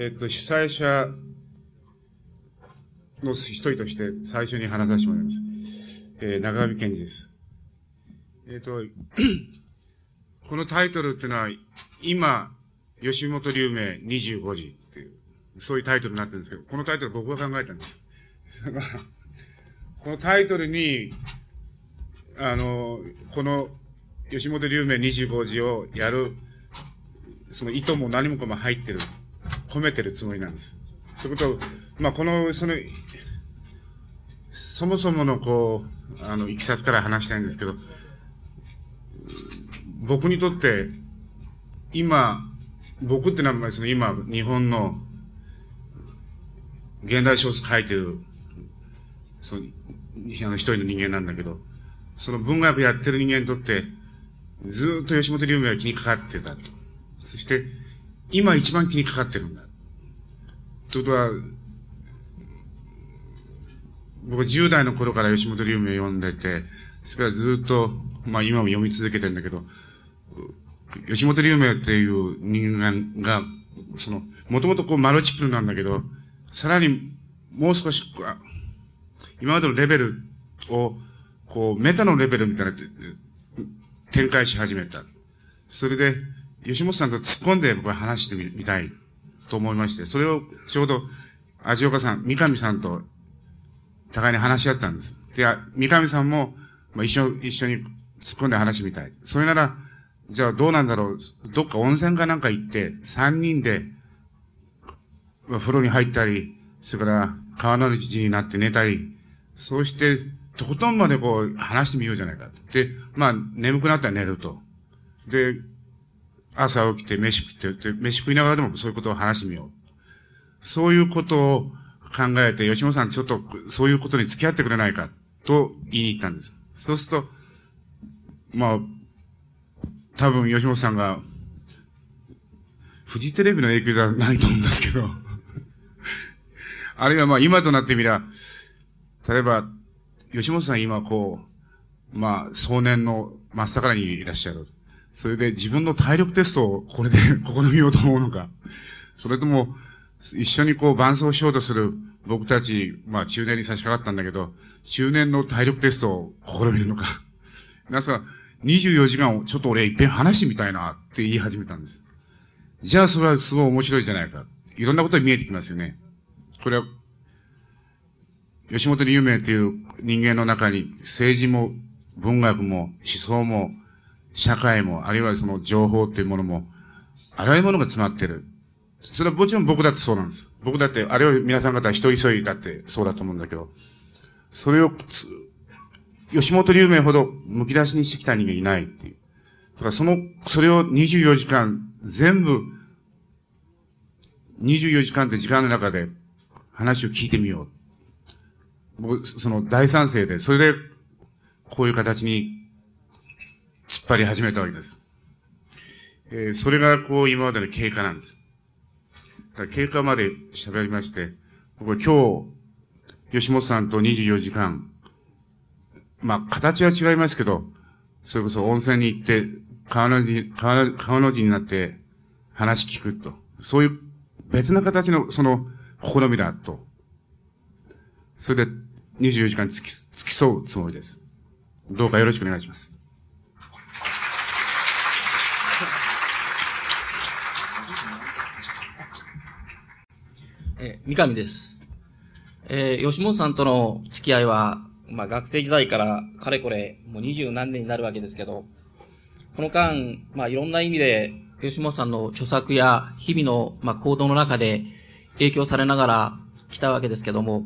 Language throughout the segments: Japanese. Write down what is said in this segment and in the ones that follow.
えっと、主催者の一人として最初に話させてもらいます。えー、長上健二です。えっ、と、このタイトルっていうのは、今、吉本龍明25時っていう、そういうタイトルになってるんですけど、このタイトル僕が考えたんです。このタイトルに、あの、この吉本龍明25時をやる、その意図も何もかも入ってる、込めてるつもりなんです。そういうこと、まあ、この、その、そもそものこう、あの、いきさつから話したいんですけど、僕にとって、今、僕ってのは、その今、日本の現代小説書いてる、その、あの一人の人間なんだけど、その文学やってる人間にとって、ずっと吉本龍明が気にかかってたと。そして、今一番気にかかってるんだ。ということは、僕10代の頃から吉本龍明読んでて、それからずっと、まあ今も読み続けてるんだけど、吉本龍明っていう人間が、その、もともとこうマルチプルなんだけど、さらにもう少し、今までのレベルを、こう、メタのレベルみたいな展開し始めた。それで、吉本さんと突っ込んで僕は話してみたいと思いまして、それをちょうど、味岡さん、三上さんと互いに話し合ったんです。で、三上さんも、まあ、一緒、一緒に突っ込んで話してみたい。それなら、じゃあどうなんだろう。どっか温泉かなんか行って、三人で、風呂に入ったり、それから川の字になって寝たり、そうして、とことんまでこう話してみようじゃないか。で、まあ、眠くなったら寝ると。で、朝起きて飯食って、飯食いながらでもそういうことを話してみよう。そういうことを考えて、吉本さんちょっとそういうことに付き合ってくれないかと言いに行ったんです。そうすると、まあ、多分吉本さんが、フジテレビの影響ではないと思うんですけど、あるいはまあ今となってみりゃ、例えば、吉本さん今こう、まあ少年の真っ盛りにいらっしゃる。それで自分の体力テストをこれで 試みようと思うのか、それとも、一緒にこう伴走しようとする僕たち、まあ中年に差し掛かったんだけど、中年の体力テストを試みるのか。皆さん、24時間をちょっと俺一遍話してみたいなって言い始めたんです。じゃあそれはすごい面白いじゃないか。いろんなことが見えてきますよね。これは、吉本龍明っていう人間の中に政治も文学も思想も社会も、あるいはその情報っていうものも、あらゆるものが詰まってる。それはもちろん僕だってそうなんです。僕だって、あれは皆さん方一人一人だってそうだと思うんだけど、それを吉本龍明ほど剥き出しにしてきた人間いないっていう。だからその、それを24時間全部、24時間って時間の中で話を聞いてみよう。僕、その大賛成で、それで、こういう形に突っ張り始めたわけです。えー、それがこう今までの経過なんです。だ経過まで喋りまして、僕は今日、吉本さんと24時間、まあ、形は違いますけど、それこそ温泉に行って、川の字、川川の字になって話聞くと。そういう別な形のその試みだと。それで24時間付き、付き添うつもりです。どうかよろしくお願いします。え三上です。えー、吉本さんとの付き合いは、まあ学生時代からかれこれもう二十何年になるわけですけど、この間、まあいろんな意味で吉本さんの著作や日々の、まあ、行動の中で影響されながら来たわけですけども、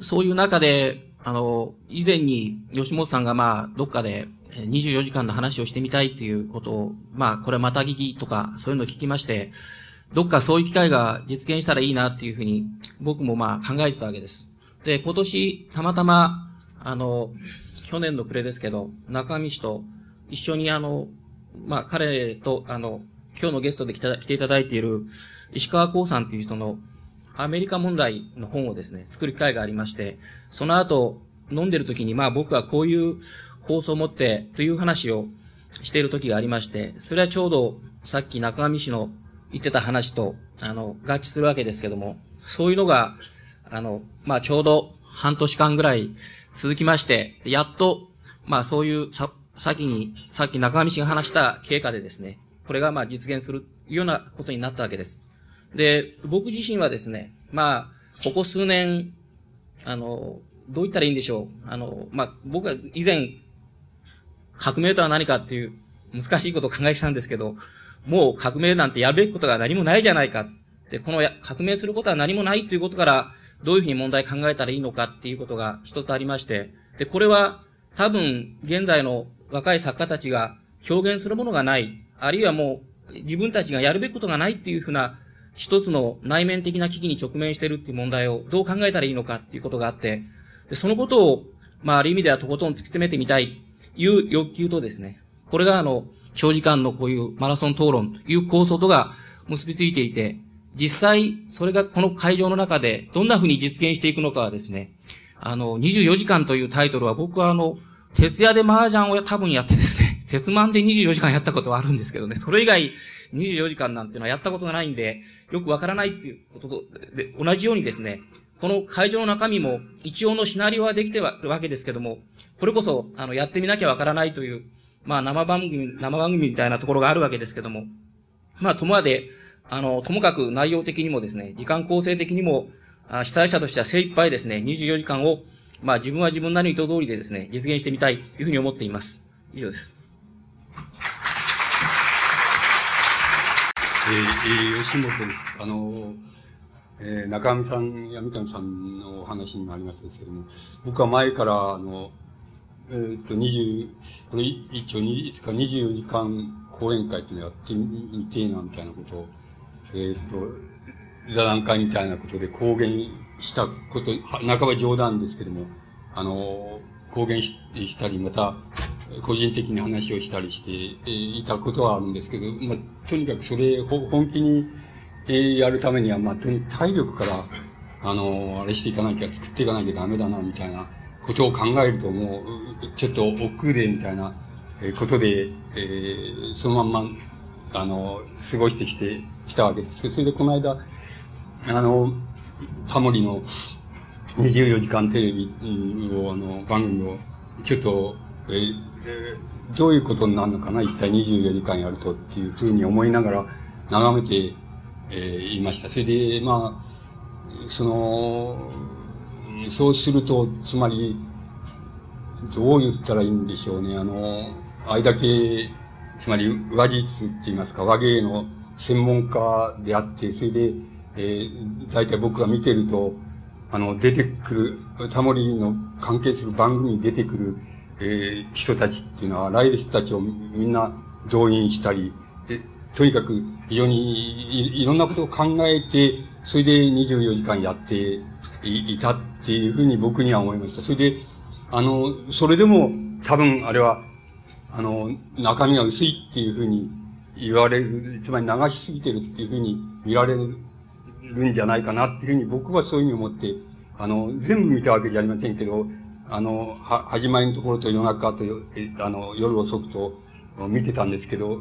そういう中で、あの、以前に吉本さんがまあどっかで24時間の話をしてみたいっていうことを、まあこれまた聞きとかそういうのを聞きまして、どっかそういう機会が実現したらいいなっていうふうに僕もまあ考えてたわけです。で、今年たまたまあの、去年の暮れですけど、中上氏と一緒にあの、まあ、彼と、あの、今日のゲストで来た来ていただいている石川光さんという人のアメリカ問題の本をですね、作る機会がありまして、その後、飲んでる時に、まあ僕はこういう放送を持ってという話をしている時がありまして、それはちょうどさっき中上氏の言ってた話と、あの、合致するわけですけども、そういうのが、あの、まあ、ちょうど半年間ぐらい続きまして、やっと、まあ、そういうさ、先に、さっき中上氏が話した経過でですね、これがま実現するようなことになったわけです。で、僕自身はですね、まあ、ここ数年、あの、どう言ったらいいんでしょう。あの、まあ、僕は以前、革命とは何かっていう難しいことを考えてたんですけど、もう革命なんてやるべきことが何もないじゃないか。で、この革命することは何もないということから、どういうふうに問題考えたらいいのかっていうことが一つありまして、で、これは多分現在の若い作家たちが表現するものがない、あるいはもう自分たちがやるべきことがないっていうふうな一つの内面的な危機に直面しているっていう問題をどう考えたらいいのかっていうことがあって、でそのことを、まあ、ある意味ではとことん突き詰めてみたいという欲求とですね、これがあの、長時間のこういうマラソン討論という構想とが結びついていて、実際、それがこの会場の中でどんな風に実現していくのかはですね、あの、24時間というタイトルは僕はあの、徹夜で麻雀を多分やってですね、鉄マンで24時間やったことはあるんですけどね、それ以外24時間なんていうのはやったことがないんで、よくわからないっていうことと、で同じようにですね、この会場の中身も一応のシナリオはできてはるわけですけども、これこそ、あの、やってみなきゃわからないという、まあ生番組、生番組みたいなところがあるわけですけども、まあ、ともあで、あの、ともかく内容的にもですね、時間構成的にも、あ被災者としては精一杯ですね、24時間を、まあ自分は自分なりの意図通りでですね、実現してみたいというふうに思っています。以上です。えー、吉本です。あの、えー、中上さんや三上さんのお話にもありますけれども、僕は前から、あの、えー、っと、二十、これ一応いつか24時間講演会っていうのをやってみてえな、みたいなことを、えー、っと、座談会みたいなことで公言したこと、半ば冗談ですけども、あの、公言したり、また、個人的に話をしたりしていたことはあるんですけど、まあ、とにかくそれ、本気に、えやるためには、まあ、とにかく体力から、あの、あれしていかなきゃ、作っていかなきゃダメだな、みたいなことを考えると、もう、ちょっと億劫で、みたいなことで、えー、そのまんま、あの、過ごしてきて、きたわけです。それで、この間、あの、タモリの24時間テレビを、あの、番組を、ちょっと、えー、どういうことになるのかな、一体24時間やるとっていうふうに思いながら眺めて、えー、いました。それで、まあ、その、そうすると、つまり、どう言ったらいいんでしょうね。あの、あれだけ、つまり話術って言いますか、和芸の専門家であって、それで、えー、大体僕が見てると、あの、出てくる、タモリの関係する番組に出てくる、えー、人たちっていうのは、あらゆる人たちをみんな動員したり、とにかく非常にいいろんなことを考えて、それで24時間やっていたっていうふうに僕には思いました。それで、あの、それでも多分あれは、あの、中身が薄いっていうふうに言われる、つまり流しすぎてるっていうふうに見られるんじゃないかなっていうふうに僕はそういうふうに思って、あの、全部見たわけじゃありませんけど、あの、は、始まりのところと夜中と、あの、夜遅くと見てたんですけど、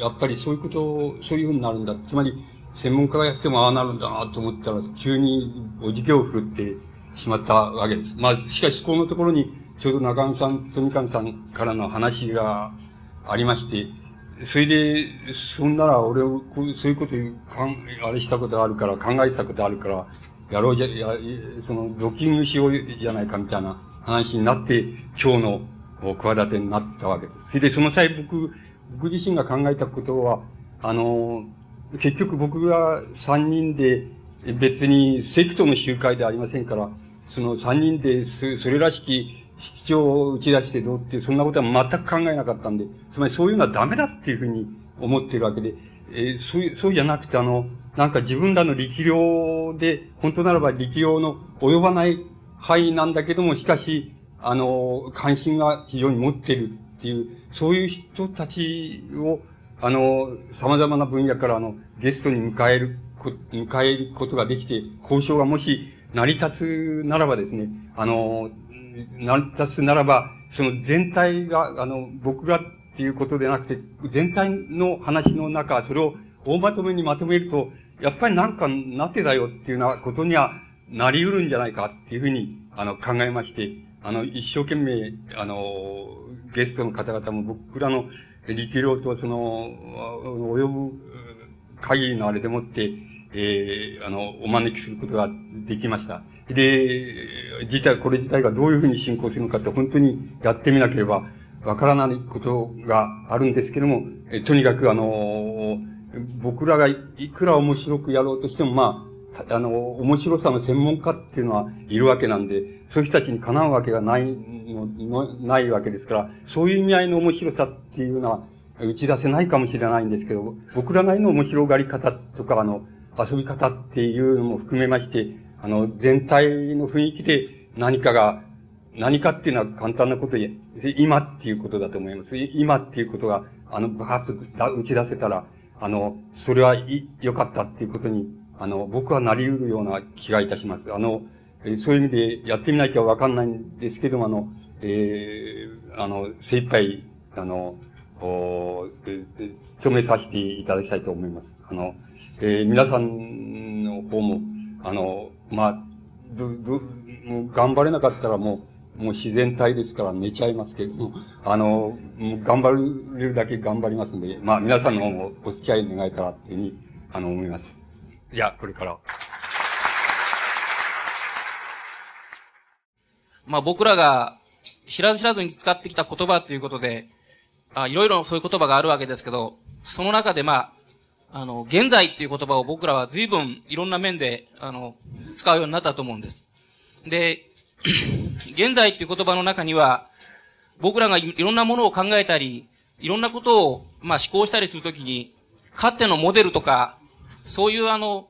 やっぱりそういうことを、そういうふうになるんだ。つまり、専門家がやってもああなるんだなと思ったら、急におじけを振るってしまったわけです。まあ、しかし、このところに、ちょうど中野さんと三上さんからの話がありまして、それで、そんなら俺を、こうそういうことかん、あれしたことあるから、考えたことあるから、やろうじゃ、や、その、ドッキングしようじゃないかみたいな話になって、今日の企てになったわけです。それで、その際僕、僕自身が考えたことは、あの、結局僕が三人で、別にセクトの集会ではありませんから、その三人でそ、れらしき主張を打ち出してどうっていう、そんなことは全く考えなかったんで、つまりそういうのはダメだっていうふうに思ってるわけで、えー、そういう、そうじゃなくて、あの、なんか自分らの力量で、本当ならば力量の及ばない範囲なんだけども、しかし、あの、関心が非常に持ってるっていう、そういう人たちを、あの、様々な分野からあの、ゲストに迎える、迎えることができて、交渉がもし成り立つならばですね、あの、成り立つならば、その全体が、あの、僕がっていうことでなくて、全体の話の中、それを大まとめにまとめると、やっぱりなんかなってだよっていうようなことにはなり得るんじゃないかっていうふうに、あの、考えまして、あの、一生懸命、あの、ゲストの方々も僕らの力量とその、及ぶ限りのあれでもって、えー、あの、お招きすることができました。で、自体、これ自体がどういうふうに進行するのかって本当にやってみなければわからないことがあるんですけども、えとにかくあの、僕らがいくら面白くやろうとしても、まああ、の、面白さの専門家っていうのはいるわけなんで、そういう人たちにかなうわけがないの、ないわけですから、そういう意味合いの面白さっていうのは打ち出せないかもしれないんですけど、僕らなりの面白がり方とか、あの、遊び方っていうのも含めまして、あの、全体の雰囲気で何かが、何かっていうのは簡単なことで、今っていうことだと思います。今っていうことが、あの、バーッと打ち出せたら、あの、それは良かったっていうことに、あの、僕はなり得るような気がいたします。あの、そういう意味でやってみなきゃわかんないんですけども、あの、えー、あの、精一杯、あの、お務めさせていただきたいと思います。あの、えー、皆さんの方も、あの、まあ、ど、ど、もう頑張れなかったらもう、もう自然体ですから寝ちゃいますけども、あの、もう頑張れるだけ頑張りますので、まあ皆さんの方もお付き合い願えたらっていうふうに、あの、思います。じゃあ、これから。まあ僕らが知らず知らずに使ってきた言葉ということで、あいろいろそういう言葉があるわけですけど、その中でまあ、あの、現在っていう言葉を僕らは随分いろんな面で、あの、使うようになったと思うんです。で、現在っていう言葉の中には、僕らがいろんなものを考えたり、いろんなことを、まあ、思考したりするときに、かつてのモデルとか、そういうあの、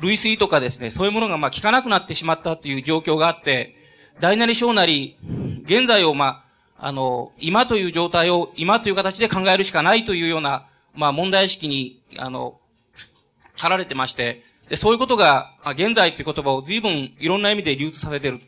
類推とかですね、そういうものがまあ効かなくなってしまったという状況があって、大なり小なり、現在をまあ、あの、今という状態を今という形で考えるしかないというような、まあ問題意識に、あの、貼られてまして、で、そういうことが、あ、現在という言葉を随分いろんな意味で流通させてる。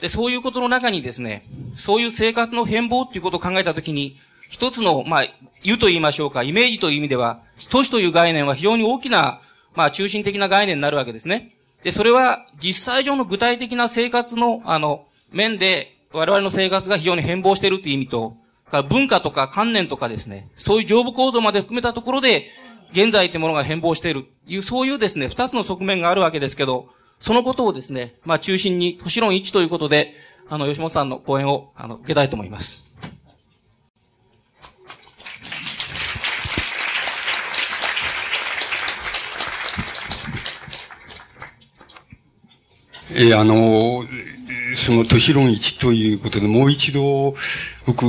で、そういうことの中にですね、そういう生活の変貌っていうことを考えたときに、一つの、まあ、湯と言いましょうか、イメージという意味では、都市という概念は非常に大きな、まあ、中心的な概念になるわけですね。で、それは、実際上の具体的な生活の、あの、面で、我々の生活が非常に変貌しているという意味と、文化とか観念とかですね、そういう上部構造まで含めたところで、現在というものが変貌している、いう、そういうですね、二つの側面があるわけですけど、そのことをですね、まあ中心に、都市論一ということで、あの、吉本さんの講演を、あの、受けたいと思います。えー、あの、その都市論一ということで、もう一度、僕、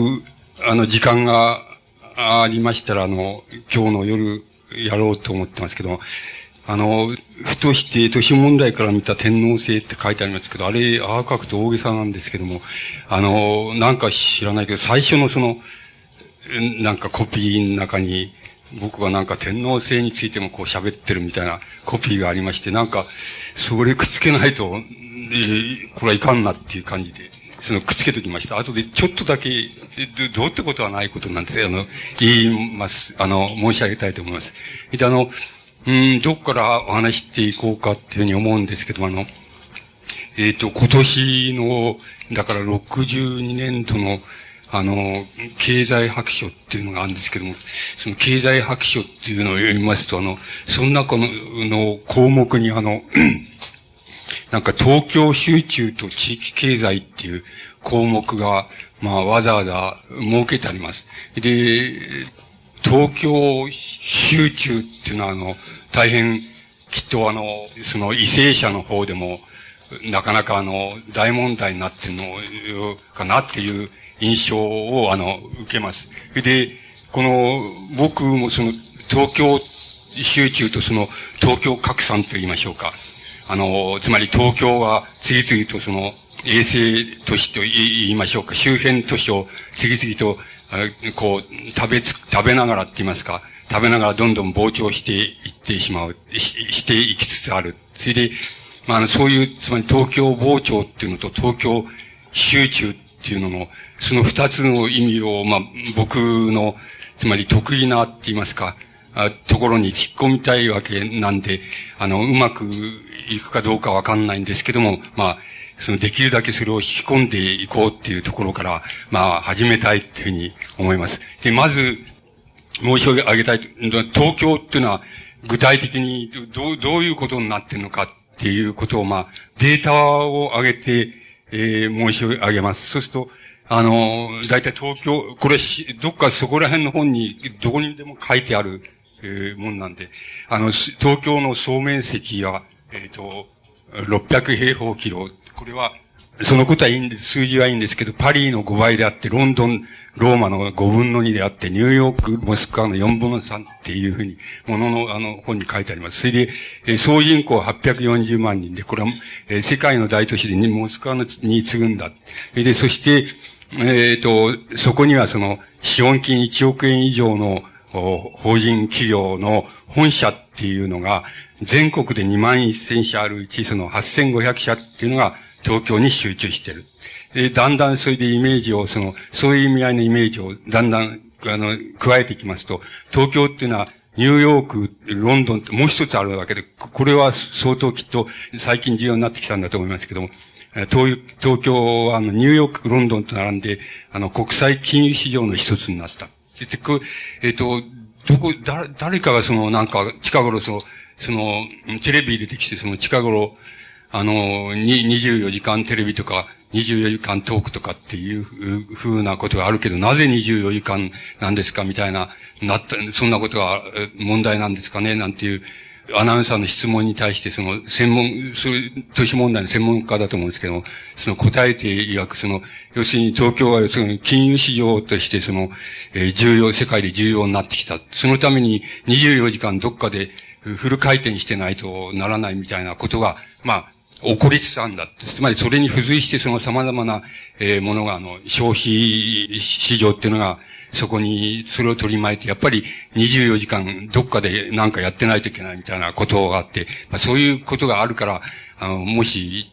あの、時間がありましたら、あの、今日の夜やろうと思ってますけど、あの、ふとして、都市問題から見た天皇制って書いてありますけど、あれ、ああ書くと大げさなんですけども、あの、なんか知らないけど、最初のその、なんかコピーの中に、僕はなんか天皇制についてもこう喋ってるみたいなコピーがありまして、なんか、それくっつけないと、えー、これはいかんなっていう感じで、そのくっつけときました。後でちょっとだけ、どうってことはないことなんですあの、言います。あの、申し上げたいと思います。で、あの、うん、どこからお話していこうかっていうふうに思うんですけど、あの、えっ、ー、と、今年の、だから62年度の、あの、経済白書っていうのがあるんですけども、その経済白書っていうのを読みますと、あの、その中のの項目にあの、なんか東京集中と地域経済っていう項目が、まあわざわざ設けてあります。で、東京集中っていうのはあの、大変きっとあの、その為政者の方でも、なかなかあの、大問題になってるのかなっていう印象をあの、受けます。で、この、僕もその、東京集中とその、東京拡散と言いましょうか。あの、つまり東京は次々とその、衛星都市と言いましょうか、周辺都市を次々と、こう、食べつ、食べながらって言いますか、食べながらどんどん膨張していってしまう、ししていきつつある。それで、まあ、そういう、つまり東京膨張っていうのと東京集中っていうのの、その二つの意味を、まあ、僕の、つまり得意なって言いますか、あところに引っ込みたいわけなんで、あの、うまくいくかどうかわかんないんですけども、まあ、そのできるだけそれを引き込んでいこうっていうところから、まあ、始めたいっていうふうに思います。で、まず、申し上げたい、東京っていうのは、具体的にどう、どういうことになってるのかっていうことを、まあ、データを上げて、えー、申し上げます。そうすると、あの、大体東京、これし、どっかそこら辺の本に、どこにでも書いてある、えー、もんなんで、あの、東京の総面積は、えっ、ー、と、600平方キロ。これは、そのことはいいんです、数字はいいんですけど、パリの5倍であって、ロンドン、ローマの5分の2であって、ニューヨーク、モスクワの4分の3っていうふうに、ものの、あの、本に書いてあります。それで、えー、総人口840万人で、これは、えー、世界の大都市で、モスクワのに次ぐんだ。それで、そして、えっ、ー、と、そこにはその、資本金1億円以上の法人企業の本社っていうのが、全国で2万1000社あるうち、その8500社っていうのが東京に集中してる。で、だんだんそれでイメージを、その、そういう意味合いのイメージをだんだん、あの、加えていきますと、東京っていうのは、ニューヨーク、ロンドンってもう一つあるわけで、これは相当きっと最近重要になってきたんだと思いますけども、東東京はあのニューヨーク、ロンドンと並んで、あの、国際金融市場の一つになった。で、えっ、ー、と、どこ、だ、誰かがその、なんか、近頃その、その、テレビ出てきて、その近頃、あの、に、24時間テレビとか、24時間トークとかっていうふうなことがあるけど、なぜ24時間なんですかみたいな、なった、そんなことが問題なんですかねなんていうアナウンサーの質問に対して、その、専門、そういう都市問題の専門家だと思うんですけど、その答えて曰く、その、要するに東京は、その、金融市場として、その、えー、重要、世界で重要になってきた。そのために24時間どっかでフル回転してないとならないみたいなことが、まあ、起こりつつあるんだって。つまりそれに付随してその様々な、えー、ものが、あの、消費市場っていうのが、そこに、それを取り巻いて、やっぱり24時間どっかで何かやってないといけないみたいなことがあって、まあ、そういうことがあるから、あの、もし、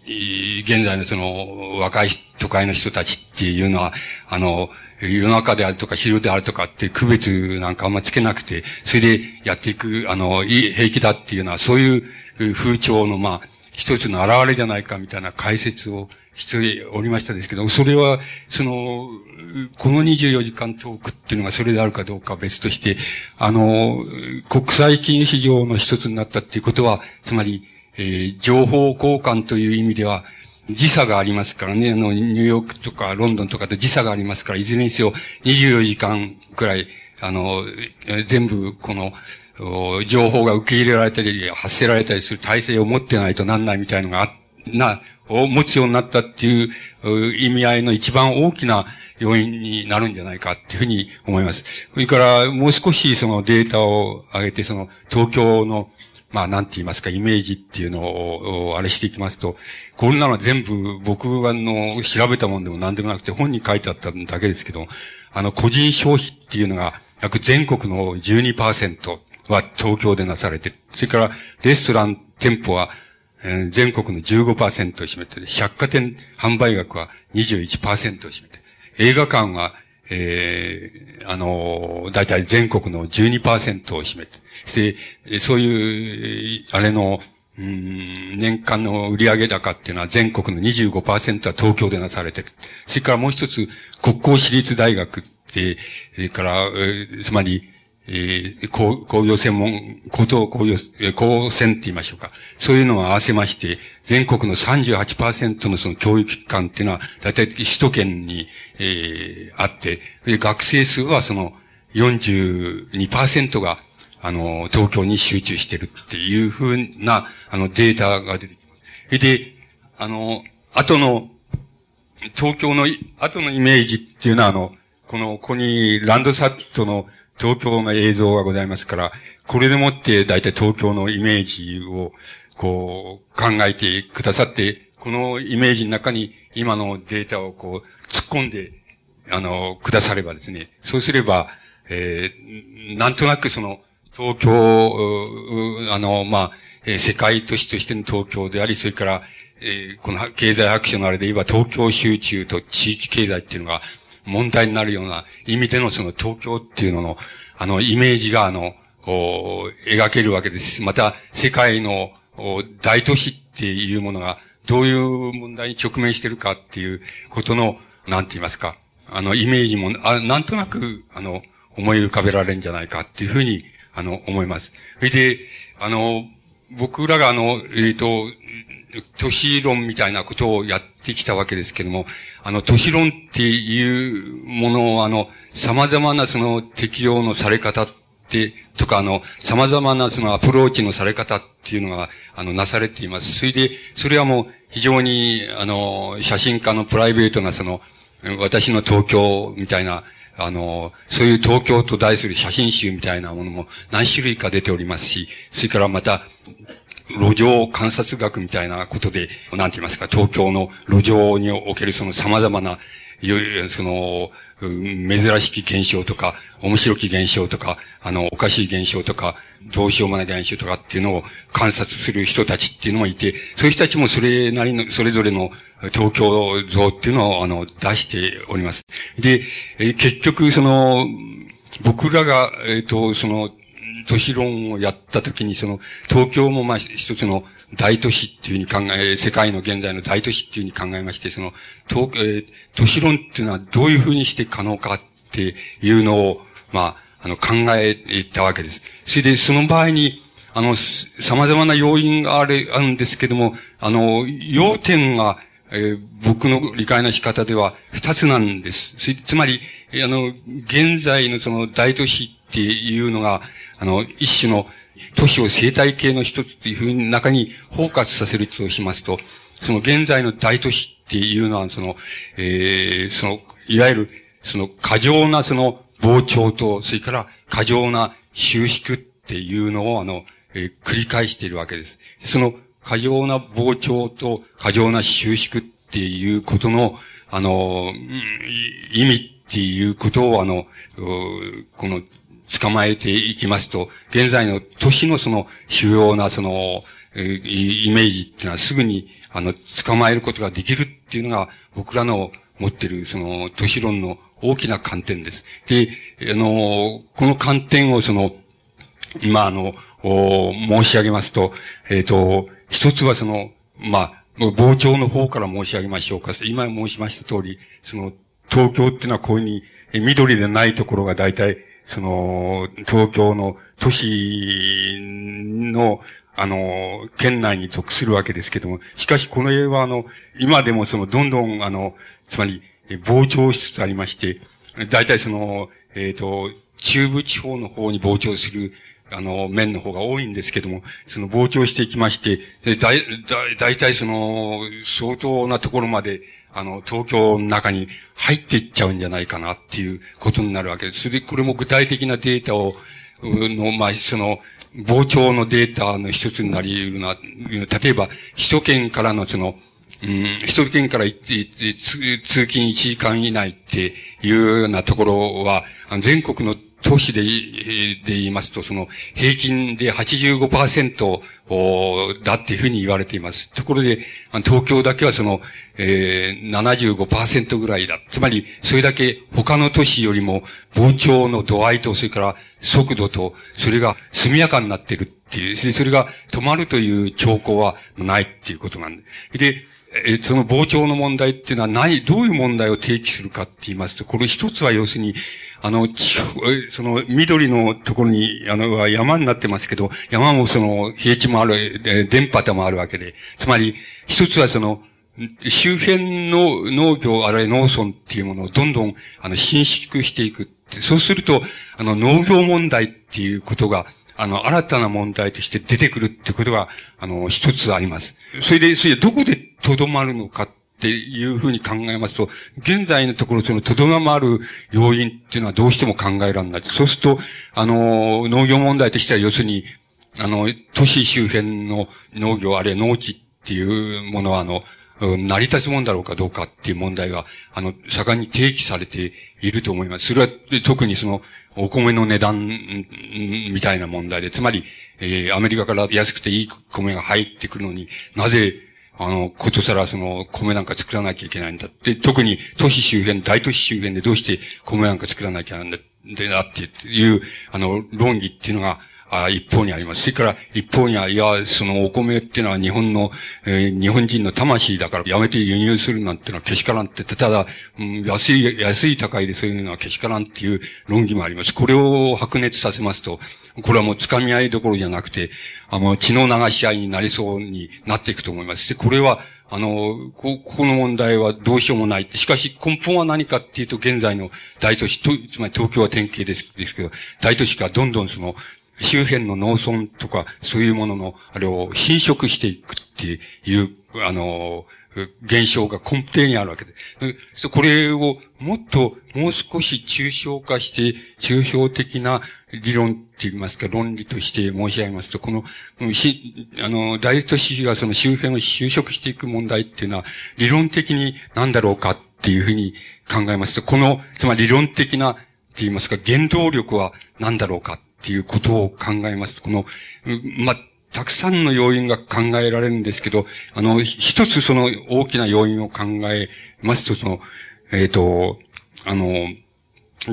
現在のその、若い都会の人たちっていうのは、あの、夜中であるとか昼であるとかって区別なんかあんまつけなくて、それでやっていく、あの、いい平気だっていうのは、そういう風潮の、まあ、一つの表れじゃないかみたいな解説をしておりましたですけど、それは、その、この24時間トークっていうのがそれであるかどうかは別として、あの、国際金融市場の一つになったっていうことは、つまり、えー、情報交換という意味では、時差がありますからね、あの、ニューヨークとかロンドンとかで時差がありますから、いずれにせよ24時間くらい、あの、全部、この、情報が受け入れられたり、発せられたりする体制を持ってないとなんないみたいのがあ、な、を持つようになったっていう意味合いの一番大きな要因になるんじゃないかっていうふうに思います。それから、もう少しそのデータを上げて、その東京のまあ、なんて言いますか、イメージっていうのを、あれしていきますと、こんなの全部僕がの、調べたもんでも何でもなくて本に書いてあっただけですけど、あの、個人消費っていうのが、約全国の12%は東京でなされてそれから、レストラン、店舗は、えー、全国の15%を占めて百貨店販売額は21%を占めて映画館は、えー、あのー、大体全国の12%を占めてで、そういう、あれの、うん、年間の売上高っていうのは全国の25%は東京でなされてる。それからもう一つ、国公私立大学って、それから、えつまり、えー、工工業専門、高等工業、高専って言いましょうか。そういうのを合わせまして、全国の38%のその教育機関っていうのは、だいたい首都圏に、えー、あって、学生数はその42%があの、東京に集中してるっていうふうな、あの、データが出てきます。で、あの、後の、東京の、後のイメージっていうのは、あの、この、ここにランドサットの東京の映像がございますから、これでもって大体東京のイメージを、こう、考えてくださって、このイメージの中に今のデータをこう、突っ込んで、あの、くださればですね、そうすれば、えー、なんとなくその、東京、あの、まあ、えー、世界都市としての東京であり、それから、えー、この経済白書のあれで言えば東京集中と地域経済っていうのが問題になるような意味でのその東京っていうのの、あの、イメージが、あの、描けるわけです。また、世界の大都市っていうものが、どういう問題に直面してるかっていうことの、なんて言いますか、あの、イメージも、あなんとなく、あの、思い浮かべられるんじゃないかっていうふうに、あの、思います。それで、あの、僕らがあの、えっ、ー、と、都市論みたいなことをやってきたわけですけども、あの、都市論っていうものを、あの、様々なその適用のされ方って、とか、あの、様々なそのアプローチのされ方っていうのが、あの、なされています。それで、それはもう非常に、あの、写真家のプライベートなその、私の東京みたいな、あの、そういう東京と題する写真集みたいなものも何種類か出ておりますし、それからまた、路上観察学みたいなことで、なんて言いますか、東京の路上におけるその様々な、その、珍しき現象とか、面白き現象とか、あの、おかしい現象とか、どうしようもない現象とかっていうのを観察する人たちっていうのもいて、そういう人たちもそれなりの、それぞれの東京像っていうのを、あの、出しております。で、結局、その、僕らが、えっ、ー、と、その、都市論をやったときに、その、東京もまあ一つの大都市っていうふうに考え、世界の現在の大都市っていうふうに考えまして、その、東、えー、都市論っていうのはどういうふうにして可能かっていうのを、まあ、あの、考えたわけです。それで、その場合に、あの、様々な要因がある、あるんですけども、あの、要点が、えー、僕の理解の仕方では二つなんです。つまり、あの、現在のその大都市っていうのが、あの、一種の都市を生態系の一つっていうふうに中に包括させるとしますと、その現在の大都市っていうのは、その、えー、その、いわゆる、その過剰なその膨張と、それから過剰な収縮っていうのを、あの、えー、繰り返しているわけです。その過剰な膨張と過剰な収縮っていうことの、あの、意味っていうことを、あの、この捕まえていきますと、現在の都市のその主要なその、イメージっていうのはすぐに、あの、捕まえることができるっていうのが僕らの持ってるその都市論の大きな観点です。で、あの、この観点をその、今あの、申し上げますと、えっ、ー、と、一つはその、まあ、傍聴の方から申し上げましょうか。今申しました通り、その、東京っていうのはこういうふうに、緑でないところが大体、その、東京の都市の、あの、県内に属するわけですけども、しかしこの絵はあの、今でもその、どんどんあの、つまり、膨張しつつありまして、大体その、えっ、ー、と、中部地方の方に膨張する、あの、面の方が多いんですけども、その膨張していきまして、だい、だ、大体その、相当なところまで、あの、東京の中に入っていっちゃうんじゃないかなっていうことになるわけです。で、これも具体的なデータを、の、まあ、その、膨張のデータの一つになり得るな、例えば、首都圏からのその、うん、首都圏から行って、通勤1時間以内っていうようなところは、全国の都市で、で言いますと、その、平均で85%だっていうふうに言われています。ところで、東京だけはその、えー、75%ぐらいだ。つまり、それだけ他の都市よりも膨張の度合いと、それから速度と、それが速やかになってるっていう、それが止まるという兆候はないっていうことなんで。で、えその膨張の問題っていうのはない、どういう問題を提起するかって言いますと、これ一つは要するに、あの、その、緑のところに、あの、山になってますけど、山もその、平地もある、電波でもあるわけで、つまり、一つはその、周辺の農業、あるいは農村っていうものをどんどん、あの、伸縮していく。そうすると、あの、農業問題っていうことが、あの、新たな問題として出てくるってことが、あの、一つあります。それで、それでどこでとどまるのかっていうふうに考えますと、現在のところそのとどまる要因っていうのはどうしても考えられない。そうすると、あの、農業問題としては要するに、あの、都市周辺の農業、あるいは農地っていうものは、あの、成り立つもんだろうかどうかっていう問題が、あの、盛んに提起されていると思います。それは特にその、お米の値段みたいな問題で、つまり、えー、アメリカから安くていい米が入ってくるのに、なぜ、あの、ことさらその、米なんか作らなきゃいけないんだって、特に都市周辺、大都市周辺でどうして米なんか作らなきゃなんだ、でなっていう、あの、論議っていうのが、あ一方にあります。それから一方には、いや、そのお米っていうのは日本の、えー、日本人の魂だからやめて輸入するなんてのはけしからんって、ただ、うん、安い、安い高いでそういうのはけしからんっていう論議もあります。これを白熱させますと、これはもう掴み合いどころじゃなくて、あの、血の流し合いになりそうになっていくと思います。で、これは、あの、こ、この問題はどうしようもない。しかし根本は何かっていうと、現在の大都市、とつまり東京は典型ですですけど、大都市がどんどんその、周辺の農村とか、そういうものの、あれを侵食していくっていう、あの、現象が根底にあるわけで。これをもっと、もう少し抽象化して、抽象的な理論って言いますか、論理として申し上げますと、この、あの、大都市がその周辺を就職していく問題っていうのは、理論的に何だろうかっていうふうに考えますと、この、つまり理論的な、って言いますか、原動力は何だろうかっていうことを考えます、この、またくさんの要因が考えられるんですけど、あの、一つその大きな要因を考えますと、その、えっ、ー、と、あの、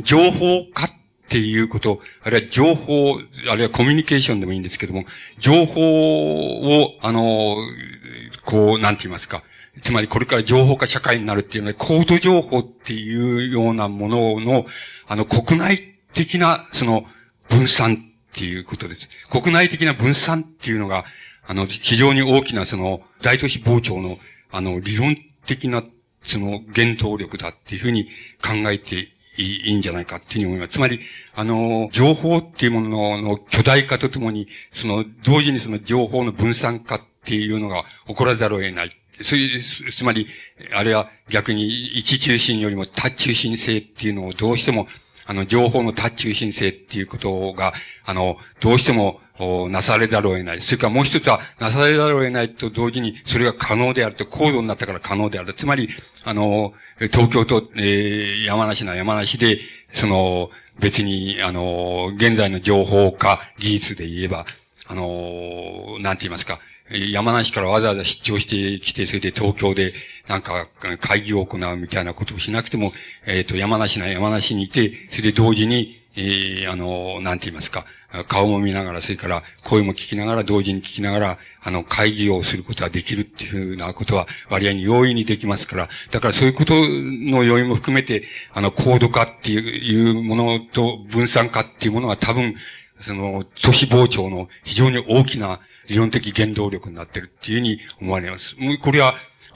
情報化っていうこと、あるいは情報、あるいはコミュニケーションでもいいんですけども、情報を、あの、こう、なんて言いますか。つまりこれから情報化社会になるっていうのは、コード情報っていうようなものの、あの、国内的な、その、分散っていうことです。国内的な分散っていうのが、あの、非常に大きなその、大都市膨張の、あの、理論的な、その、原動力だっていうふうに考えていいんじゃないかっていうふうに思います。つまり、あの、情報っていうものの巨大化とともに、その、同時にその情報の分散化っていうのが起こらざるを得ない。そういう、つまり、あれは逆に一中心よりも多中心性っていうのをどうしてもあの、情報の多中心性っていうことが、あの、どうしても、なされざるを得ない。それからもう一つは、なされざるを得ないと同時に、それが可能であると、高度になったから可能である。つまり、あの、東京と、えー、山梨の山梨で、その、別に、あの、現在の情報化技術で言えば、あの、なんて言いますか、山梨からわざわざ出張してきて、それで東京でなんか会議を行うみたいなことをしなくても、えっ、ー、と、山梨な山梨にいて、それで同時に、えー、あの、なんて言いますか、顔も見ながら、それから声も聞きながら、同時に聞きながら、あの、会議をすることができるっていうふうなことは割合に容易にできますから、だからそういうことの要因も含めて、あの、高度化っていうものと分散化っていうものが多分、その、都市膨張の非常に大きな理論的原動力になってるっていうふうに思われます。もうこれは、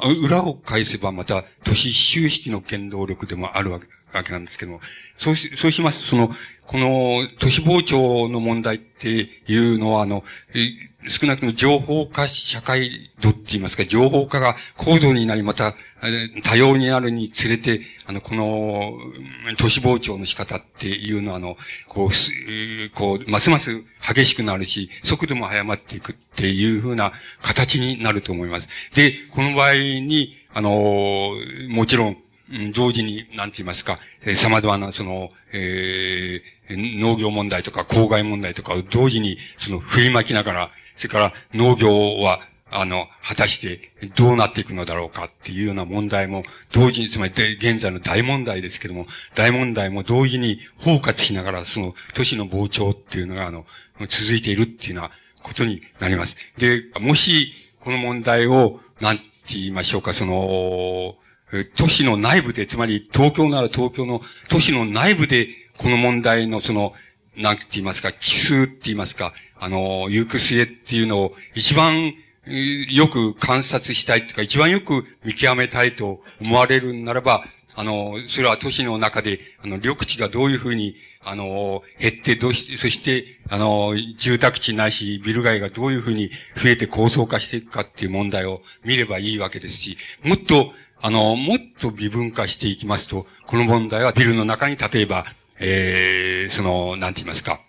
裏を返せばまた都市収益の原動力でもあるわけわけなんですけども、そうし、そうしますと、その、この都市膨張の問題っていうのは、あの、少なくとも情報化社会度って言いますか、情報化が高度になり、また多様になるにつれて、あの、この都市膨張の仕方っていうのは、あの、こう、こう、ますます激しくなるし、速度も速まっていくっていうふうな形になると思います。で、この場合に、あの、もちろん、同時に、なんて言いますか、様々な、その、えー、農業問題とか公害問題とかを同時に、その、振り巻きながら、それから農業は、あの、果たしてどうなっていくのだろうかっていうような問題も、同時に、つまり現在の大問題ですけども、大問題も同時に包括しながら、その都市の膨張っていうのが、あの、続いているっていうようなことになります。で、もし、この問題を、なんて言いましょうか、その、都市の内部で、つまり東京なら東京の都市の内部で、この問題のその、なんて言いますか、奇数って言いますか、あの、行く末っていうのを一番よく観察したいっていうか、一番よく見極めたいと思われるならば、あの、それは都市の中で、あの、緑地がどういうふうに、あの、減って、どうし、そして、あの、住宅地ないし、ビル街がどういうふうに増えて高層化していくかっていう問題を見ればいいわけですし、もっと、あの、もっと微分化していきますと、この問題はビルの中に例えば、えー、その、なんて言いますか。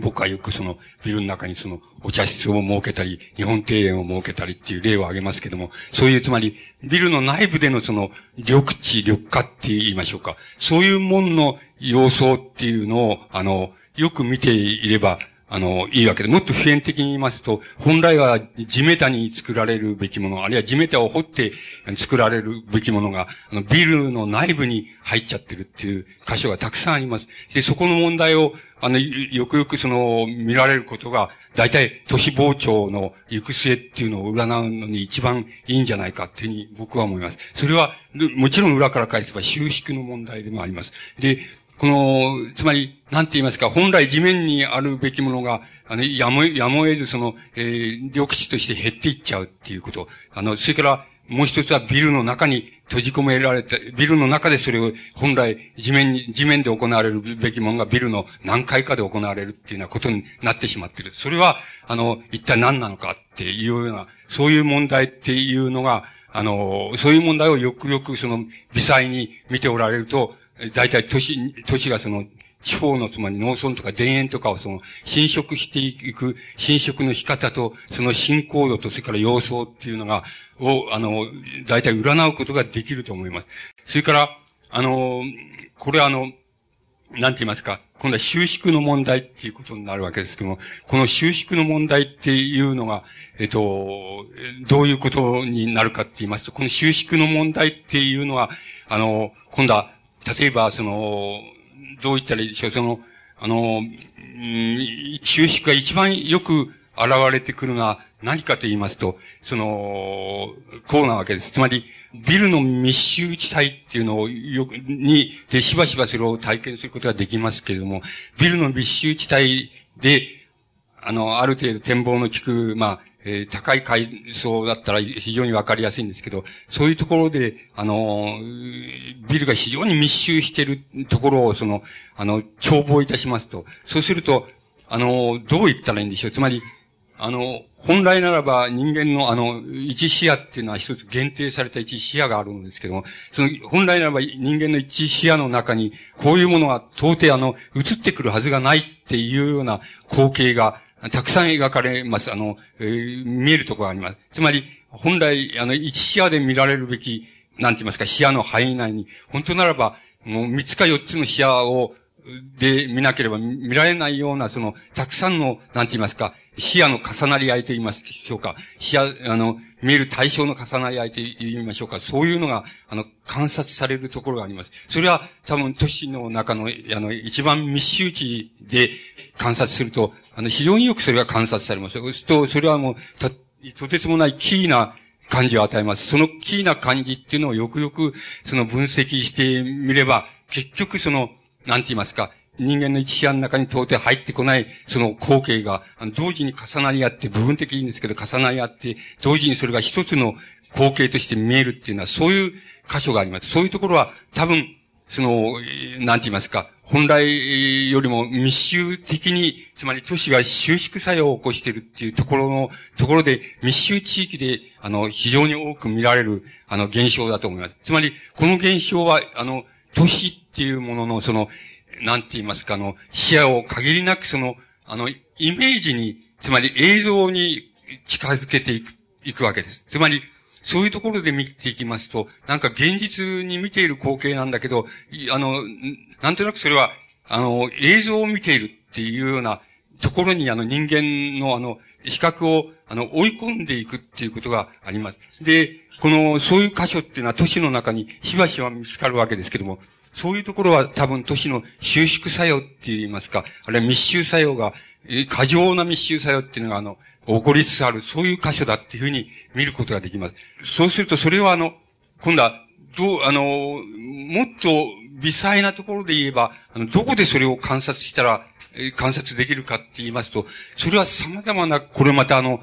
僕はよくその、ビルの中にその、お茶室を設けたり、日本庭園を設けたりっていう例を挙げますけども、そういうつまり、ビルの内部でのその、緑地、緑化って言いましょうか。そういうものの様相っていうのを、あの、よく見ていれば、あの、いいわけで、もっと普遍的に言いますと、本来は地メタに作られるべきもの、あるいは地メタを掘って作られるべきものが、あの、ビルの内部に入っちゃってるっていう箇所がたくさんあります。で、そこの問題を、あの、よくよくその、見られることが、大体都市膨張の行く末っていうのを占うのに一番いいんじゃないかっていうふうに僕は思います。それは、もちろん裏から返せば収縮の問題でもあります。で、この、つまり、なんて言いますか、本来地面にあるべきものが、あの、やむ、やむを得ずその、えー、緑地として減っていっちゃうっていうこと。あの、それから、もう一つはビルの中に閉じ込められた、ビルの中でそれを本来地面に、地面で行われるべきものがビルの何階かで行われるっていうようなことになってしまってる。それは、あの、一体何なのかっていうような、そういう問題っていうのが、あの、そういう問題をよくよくその微細に見ておられると、大体都市、都市がその、地方のつまり農村とか田園とかをその、侵食していく、侵食の仕方と、その進行度と、それから様相っていうのが、を、あの、大体占うことができると思います。それから、あの、これあの、なんて言いますか、今度は収縮の問題っていうことになるわけですけども、この収縮の問題っていうのが、えっと、どういうことになるかって言いますと、この収縮の問題っていうのは、あの、今度は例えば、その、どう言ったらいいでしょう、その、あの、収縮が一番よく現れてくるのは何かと言いますと、その、こうなわけです。つまり、ビルの密集地帯っていうのをよく、に、で、しばしばそれを体験することができますけれども、ビルの密集地帯で、あの、ある程度展望の効く、まあ、えー、高い階層だったら非常にわかりやすいんですけど、そういうところで、あの、ビルが非常に密集しているところを、その、あの、眺望いたしますと、そうすると、あの、どう言ったらいいんでしょう。つまり、あの、本来ならば人間のあの、一視野っていうのは一つ限定された一視野があるんですけども、その、本来ならば人間の一視野の中に、こういうものが到底あの、映ってくるはずがないっていうような光景が、たくさん描かれます。あの、えー、見えるところがあります。つまり、本来、あの、一視野で見られるべき、なんて言いますか、視野の範囲内に、本当ならば、もう三つか四つの視野を、で見なければ見られないような、その、たくさんの、なんて言いますか、視野の重なり合いと言いますでしょうか。視野、あの、見える対象の重なり合いと言いましょうか。そういうのが、あの、観察されるところがあります。それは、多分、都市の中の、あの、一番密集地で観察すると、あの、非常によくそれが観察されます。そうすると、それはもう、と、とてつもないキーな感じを与えます。そのキーな感じっていうのをよくよく、その分析してみれば、結局その、なんて言いますか、人間の一視野の中に到底入ってこない、その光景が、同時に重なり合って、部分的にですけど、重なり合って、同時にそれが一つの光景として見えるっていうのは、そういう箇所があります。そういうところは、多分、その、なんて言いますか、本来よりも密集的に、つまり都市が収縮作用を起こしているっていうところの、ところで、密集地域で、あの、非常に多く見られる、あの、現象だと思います。つまり、この現象は、あの、都市っていうものの、その、なんて言いますか、あの、視野を限りなくその、あの、イメージに、つまり映像に近づけていく、いくわけです。つまり、そういうところで見ていきますと、なんか現実に見ている光景なんだけど、あの、なんとなくそれは、あの、映像を見ているっていうようなところに、あの、人間のあの、視覚を、あの、追い込んでいくっていうことがあります。で、この、そういう箇所っていうのは都市の中にしばしば見つかるわけですけども、そういうところは多分都市の収縮作用って言いますか、あるいは密集作用が、過剰な密集作用っていうのがあの、起こりつつある、そういう箇所だっていうふうに見ることができます。そうするとそれはあの、今度は、どう、あの、もっと微細なところで言えば、あの、どこでそれを観察したら、観察できるかって言いますと、それは様々な、これまたあの、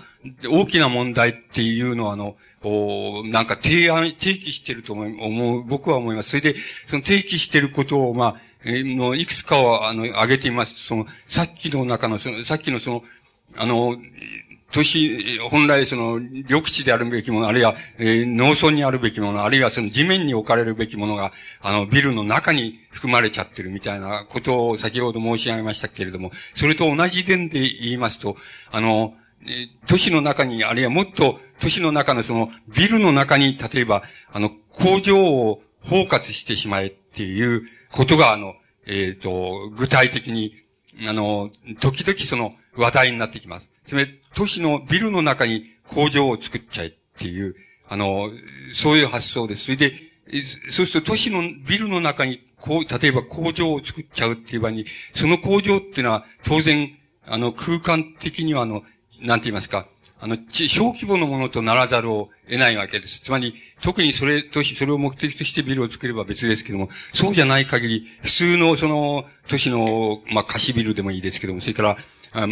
大きな問題っていうのはあの、おなんか提案、提起してると思う、僕は思います。それで、その提起してることを、まあ、えー、の、いくつかを、あの、挙げてみます。その、さっきの中の、その、さっきのその、あの、都市、本来その、緑地であるべきもの、あるいは、えー、農村にあるべきもの、あるいはその地面に置かれるべきものが、あの、ビルの中に含まれちゃってるみたいなことを先ほど申し上げましたけれども、それと同じ点で言いますと、あの、え都市の中に、あるいはもっと都市の中のそのビルの中に、例えば、あの、工場を包括してしまえっていうことが、あの、えっ、ー、と、具体的に、あの、時々その、話題になってきます。つまり、都市のビルの中に工場を作っちゃえっていう、あの、そういう発想です。それで、そうすると都市のビルの中に、こう、例えば工場を作っちゃうっていう場合に、その工場っていうのは当然、あの、空間的にはあの、なんて言いますか、あの、小規模のものとならざるを得ないわけです。つまり、特にそれとし、それを目的としてビルを作れば別ですけども、そうじゃない限り、普通のその、都市の、まあ、貸しビルでもいいですけども、それから、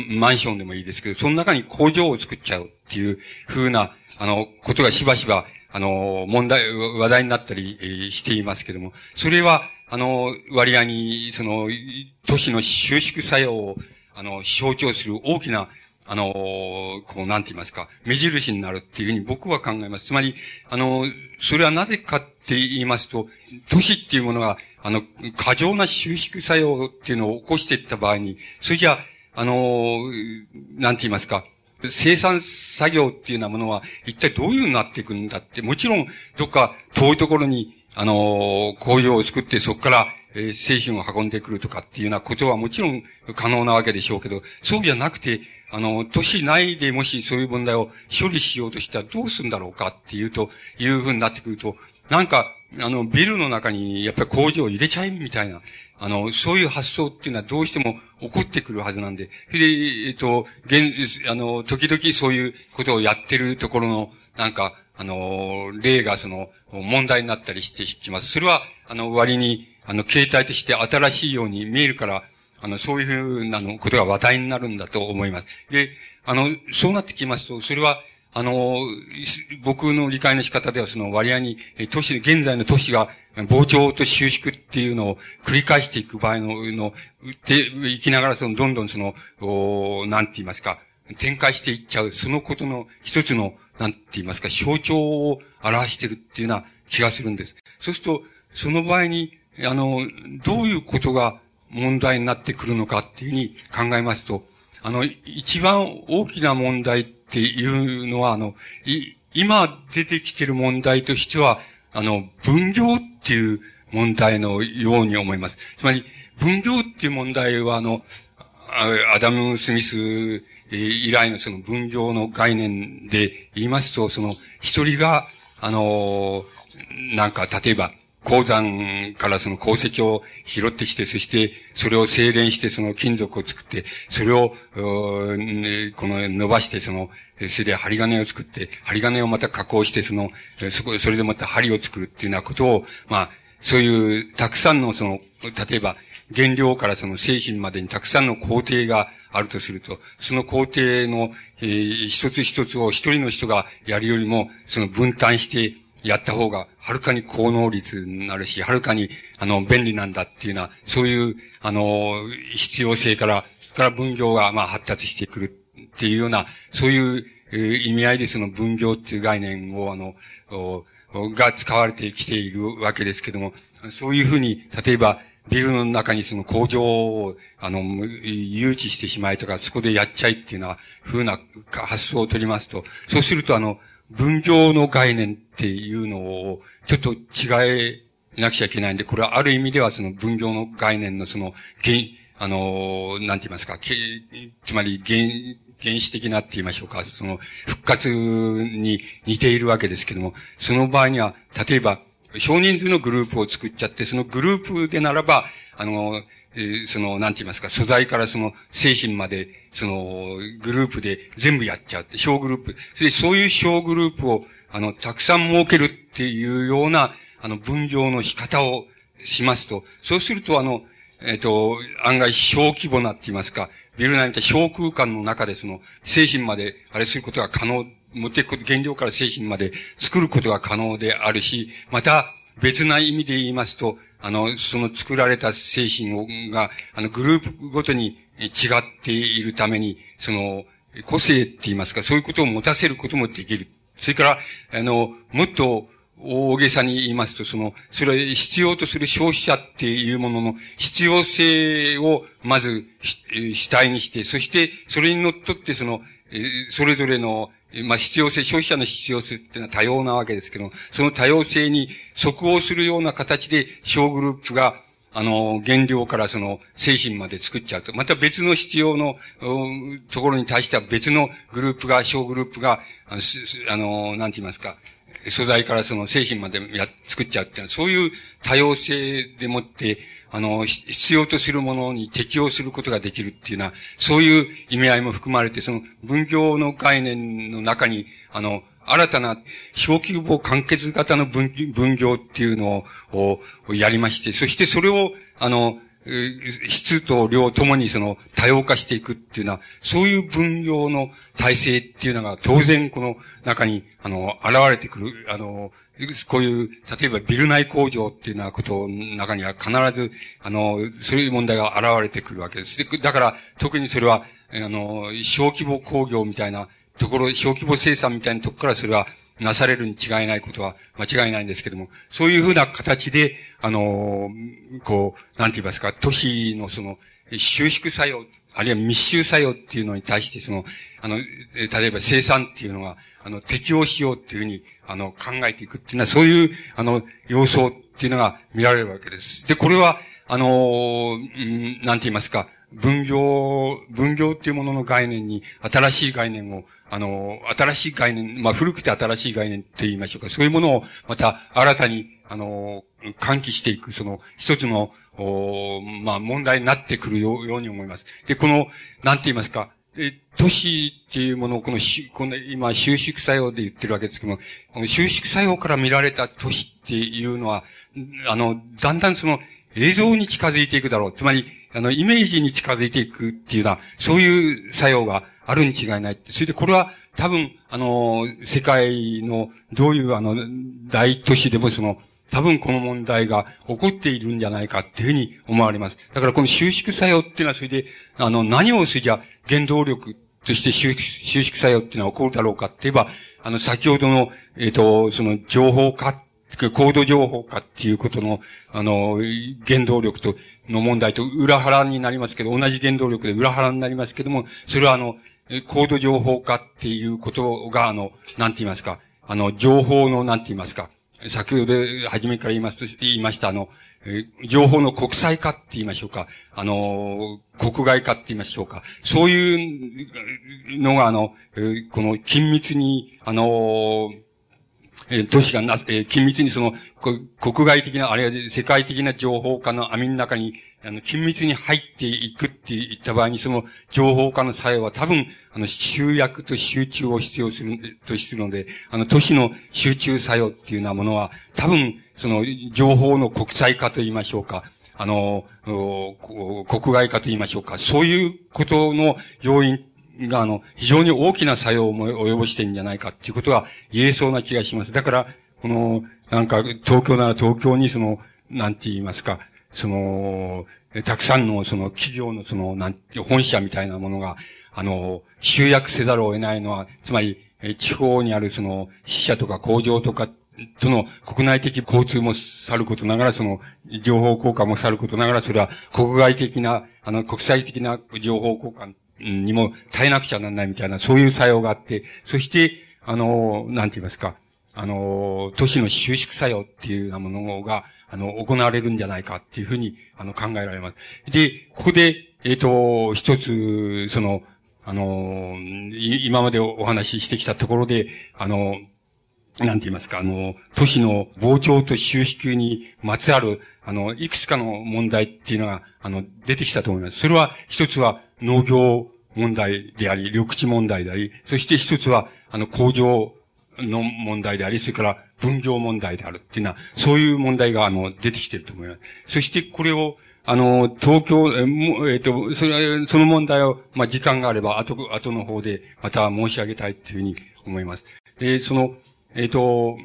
マンションでもいいですけど、その中に工場を作っちゃうっていう風な、あの、ことがしばしば、あの、問題、話題になったり、していますけども、それは、あの、割合に、その、都市の収縮作用を、あの、象徴する大きな、あの、こう、なんて言いますか、目印になるっていうふうに僕は考えます。つまり、あの、それはなぜかって言いますと、都市っていうものが、あの、過剰な収縮作用っていうのを起こしていった場合に、それじゃあ、の、なんて言いますか、生産作業っていうようなものは一体どういうふうになっていくんだって、もちろんどっか遠いところに、あの、工場を作ってそこから、えー、製品を運んでくるとかっていうようなことはもちろん可能なわけでしょうけど、そうじゃなくて、あの、都市内でもしそういう問題を処理しようとしたらどうするんだろうかっていうと、いうふうになってくると、なんか、あの、ビルの中にやっぱり工場を入れちゃえみたいな、あの、そういう発想っていうのはどうしても起こってくるはずなんで、で、えっと、現、あの、時々そういうことをやってるところの、なんか、あの、例がその、問題になったりしてきます。それは、あの、割に、あの、携帯として新しいように見えるから、あの、そういうふうなのことが話題になるんだと思います。で、あの、そうなってきますと、それは、あの、僕の理解の仕方ではその割合に、都市、現在の都市が膨張と収縮っていうのを繰り返していく場合の、の、っていきながらその、どんどんその、おなんて言いますか、展開していっちゃう、そのことの一つの、なんて言いますか、象徴を表してるっていうような気がするんです。そうすると、その場合に、あの、どういうことが問題になってくるのかっていうふうに考えますと、あの、一番大きな問題っていうのは、あの、い、今出てきてる問題としては、あの、分業っていう問題のように思います。つまり、分業っていう問題は、あの、アダム・スミス以来のその分業の概念で言いますと、その、一人が、あの、なんか、例えば、鉱山からその鉱石を拾ってきて、そしてそれを精錬してその金属を作って、それを、この伸ばしてその、それで針金を作って、針金をまた加工してその、そこ、それでまた針を作るっていうようなことを、まあ、そういうたくさんのその、例えば原料からその製品までにたくさんの工程があるとすると、その工程の、えー、一つ一つを一人の人がやるよりも、その分担して、やった方が、はるかに高能率になるし、はるかに、あの、便利なんだっていうような、そういう、あの、必要性から、から分業が、まあ、発達してくるっていうような、そういう、えー、意味合いでその分業っていう概念を、あの、が使われてきているわけですけども、そういうふうに、例えば、ビルの中にその工場を、あの、誘致してしまいとか、そこでやっちゃいっていうような、ふうな発想を取りますと、そうすると、あの、分業の概念っていうのを、ちょっと違えなくちゃいけないんで、これはある意味ではその分業の概念のその、あの、なんて言いますか、つまり原、原始的なって言いましょうか、その、復活に似ているわけですけども、その場合には、例えば、少人数のグループを作っちゃって、そのグループでならば、あの、えー、その、なんて言いますか、素材からその製品まで、その、グループで全部やっちゃうって、小グループ。で、そういう小グループを、あの、たくさん設けるっていうような、あの、分業の仕方をしますと、そうすると、あの、えっ、ー、と、案外小規模なって言いますか、ビル内みたい小空間の中でその、製品まで、あれすることが可能、持っていく、原料から製品まで作ることが可能であるし、また、別な意味で言いますと、あの、その作られた製品をが、あの、グループごとに違っているために、その、個性って言いますか、そういうことを持たせることもできる。それから、あの、もっと大げさに言いますと、その、それ必要とする消費者っていうものの必要性をまず主体にして、そしてそれにのっとってその、それぞれのまあ、必要性、消費者の必要性っていうのは多様なわけですけど、その多様性に即応するような形で小グループが、あの、原料からその製品まで作っちゃうと。また別の必要の、ところに対しては別のグループが、小グループが、あの、あのなんて言いますか、素材からその製品までや、作っちゃうっていうのは、そういう多様性でもって、あの、必要とするものに適応することができるっていうのは、そういう意味合いも含まれて、その分業の概念の中に、あの、新たな小規模完結型の分分業っていうのをやりまして、そしてそれを、あの、質と量ともにその多様化していくっていうのは、そういう分業の体制っていうのが当然この中に、あの、現れてくる、あの、こういう、例えばビル内工場っていうようなことの中には必ず、あの、そういう問題が現れてくるわけです。だから、特にそれは、あの、小規模工業みたいなところ、小規模生産みたいなとこからそれはなされるに違いないことは間違いないんですけども、そういうふうな形で、あの、こう、なんて言いますか、都市のその、収縮作用、あるいは密集作用っていうのに対して、その、あの、例えば生産っていうのが、あの、適応しようっていうふうに、あの、考えていくっていうのは、そういう、あの、要素っていうのが見られるわけです。で、これは、あの、んなんて言いますか、分業、分業っていうものの概念に新しい概念をあの、新しい概念、まあ、古くて新しい概念って言いましょうか。そういうものをまた新たに、あの、喚起していく、その、一つの、おまあ、問題になってくるように思います。で、この、なんて言いますか、で、都市っていうものを、この、この、今、収縮作用で言ってるわけですけども、この収縮作用から見られた都市っていうのは、あの、だんだんその、映像に近づいていくだろう。つまり、あの、イメージに近づいていくっていうのは、そういう作用があるに違いない。それでこれは多分、あの、世界のどういうあの、大都市でもその、多分この問題が起こっているんじゃないかっていうふうに思われます。だからこの収縮作用っていうのはそれで、あの、何をすりゃ原動力として収縮作用っていうのは起こるだろうかって言えば、あの、先ほどの、えっ、ー、と、その情報化、高度情報化っていうことの、あの、原動力と、の問題と裏腹になりますけど、同じ原動力で裏腹になりますけども、それはあの、高度情報化っていうことが、あの、なんて言いますか、あの、情報の、なんて言いますか、先ほど、初めから言いますと、言いました、あの、情報の国際化って言いましょうか。あの、国外化って言いましょうか。そういうのが、あの、この緊密に、あの、え都市がな、え緊密にその、国外的な、あるいは世界的な情報化の網の中にあの、緊密に入っていくって言った場合に、その情報化の作用は多分、あの、集約と集中を必要する、とするので、あの、都市の集中作用っていうようなものは、多分、その、情報の国際化と言いましょうか、あの、国外化と言いましょうか、そういうことの要因が、あの、非常に大きな作用を及ぼしてるんじゃないかっていうことは言えそうな気がします。だから、この、なんか、東京なら東京にその、なんて言いますか、その、たくさんのその企業のその、なんて、本社みたいなものが、あの、集約せざるを得ないのは、つまり、地方にあるその、支社とか工場とかとの国内的交通もさることながら、その、情報交換もさることながら、それは国外的な、あの、国際的な情報交換にも耐えなくちゃならないみたいな、そういう作用があって、そして、あの、なんて言いますか、あの、都市の収縮作用っていうようなものが、あの、行われるんじゃないかっていうふうに、あの、考えられます。で、ここで、えっ、ー、と、一つ、その、あの、今までお話ししてきたところで、あの、なんて言いますか、あの、都市の膨張と収縮にまつわる、あの、いくつかの問題っていうのが、あの、出てきたと思います。それは、一つは農業問題であり、緑地問題であり、そして一つは、あの、工場の問題であり、それから分業問題であるっていうのは、そういう問題が、あの、出てきてると思います。そしてこれを、あの、東京、えっ、えー、と、それ、その問題を、まあ、時間があれば、後、後の方で、また申し上げたいというふうに思います。で、その、えっ、ー、と、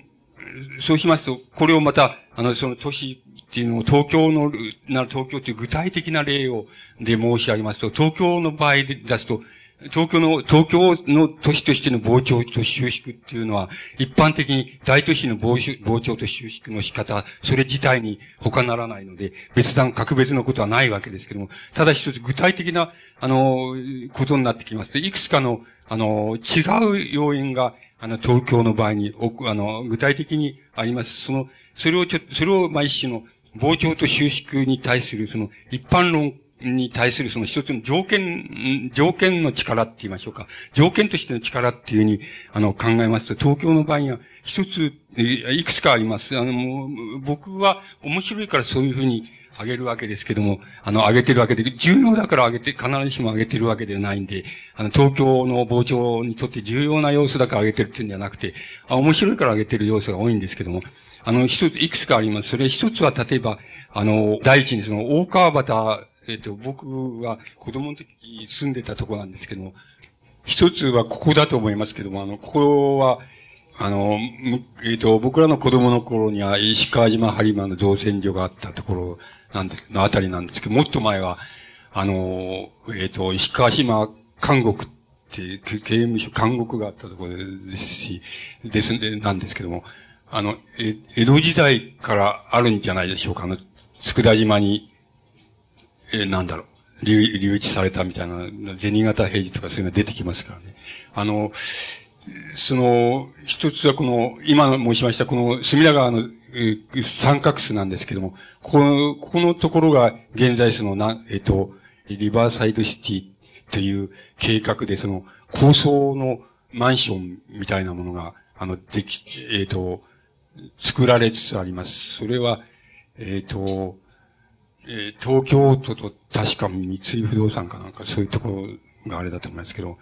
そうしますと、これをまた、あの、その都市っていうのを東京の、なる東京という具体的な例を、で申し上げますと、東京の場合で出すと、東京の、東京の都市としての膨張と収縮っていうのは、一般的に大都市の膨張と収縮の仕方、それ自体に他ならないので、別段、格別のことはないわけですけども、ただ一つ具体的な、あの、ことになってきますと、いくつかの、あの、違う要因が、あの、東京の場合に、あの、具体的にあります。その、それをちょっと、それを、ま、一種の、膨張と収縮に対する、その、一般論に対するその一つの条件、条件の力って言いましょうか。条件としての力っていうふうに、あの、考えますと、東京の場合には一つ、いくつかあります。あの、もう、僕は面白いからそういうふうにあげるわけですけども、あの、あげてるわけで、重要だからあげて、必ずしもあげてるわけではないんで、あの、東京の膨張にとって重要な要素だからあげてるっていうんじゃなくて、あ面白いからあげてる要素が多いんですけども、あの、一つ、いくつかあります。それ一つは、例えば、あの、第一にその、大川端えっ、と、僕は子供の時住んでたとこなんですけども、一つはここだと思いますけども、あの、ここは、あの、えっ、ー、と、僕らの子供の頃には石川島播磨の造船所があったところなんです、のあたりなんですけど、もっと前は、あの、えっ、ー、と、石川島監獄っていう刑務所監獄があったところですし、ですね、なんですけども、あの、え、江戸時代からあるんじゃないでしょうか、あの、佃島にえー、なんだろう、留、留置されたみたいな、銭形平次とかそういうのが出てきますからね。あの、その、一つはこの、今申しましたこの隅田川の、三角巣なんですけども、この、このところが現在その、な、えっ、と、リバーサイドシティという計画でその、高層のマンションみたいなものが、あの、でき、えっ、と、作られつつあります。それは、えっ、と、えー、東京都と確か三井不動産かなんかそういうところがあれだと思いますけど、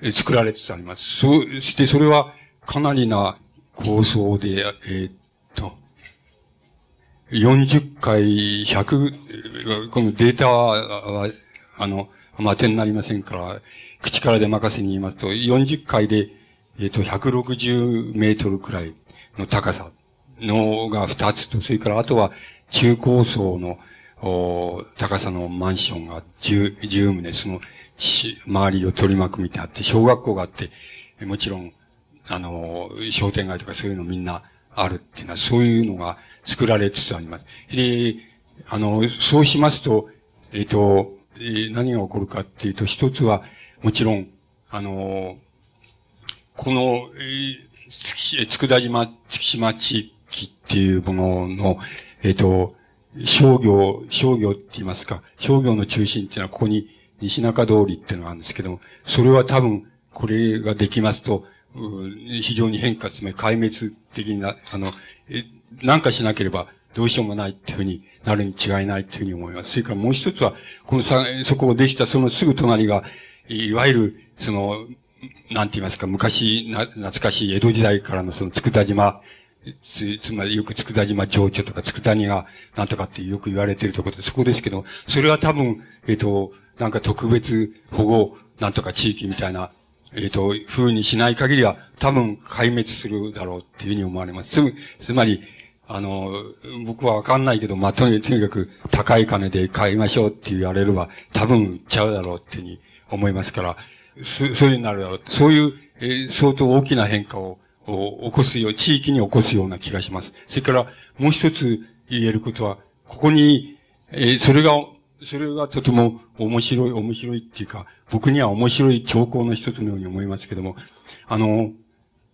えー、作られつつあります。そしてそれはかなりな構想で、え、っと、40回100、このデータは、あの、まあ、点になりませんから、口からで任せに言いますと、40回で、えっ、と、160メートルくらいの高さのが2つと、それからあとは中高層のお高さのマンションが十、十棟、その、周りを取り巻くみたいなって、小学校があって、もちろん、あの、商店街とかそういうのみんなあるっていうのは、そういうのが作られつつあります。で、あの、そうしますと、えっ、ー、と、えー、何が起こるかっていうと、一つは、もちろん、あの、この、えー、つくだ島、月島地域っていうものの、えっ、ー、と、商業、商業って言いますか、商業の中心っていうのはここに西中通りっていうのがあるんですけども、それは多分、これができますと、非常に変化、つまり壊滅的な、あの、え、なんかしなければどうしようもないっていうふうになるに違いないっていうふうに思います。それからもう一つは、このさ、そこをできたそのすぐ隣が、いわゆる、その、なんて言いますか、昔な、懐かしい江戸時代からのその佃島つ、つまりよく佃島情緒とか佃煮がなんとかってよく言われているところで、そこですけど、それは多分、えっ、ー、と、なんか特別保護なんとか地域みたいな、えっ、ー、と、風にしない限りは多分壊滅するだろうっていうふうに思われます。つつまり、あの、僕はわかんないけど、まあ、とにかく高い金で買いましょうって言われれば多分売っちゃうだろうっていうふうに思いますから、そそういうになるだろう。そういう、えー、相当大きな変化を起こすよう、地域に起こすような気がします。それから、もう一つ言えることは、ここに、えー、それが、それがとても面白い、面白いっていうか、僕には面白い兆候の一つのように思いますけども、あの、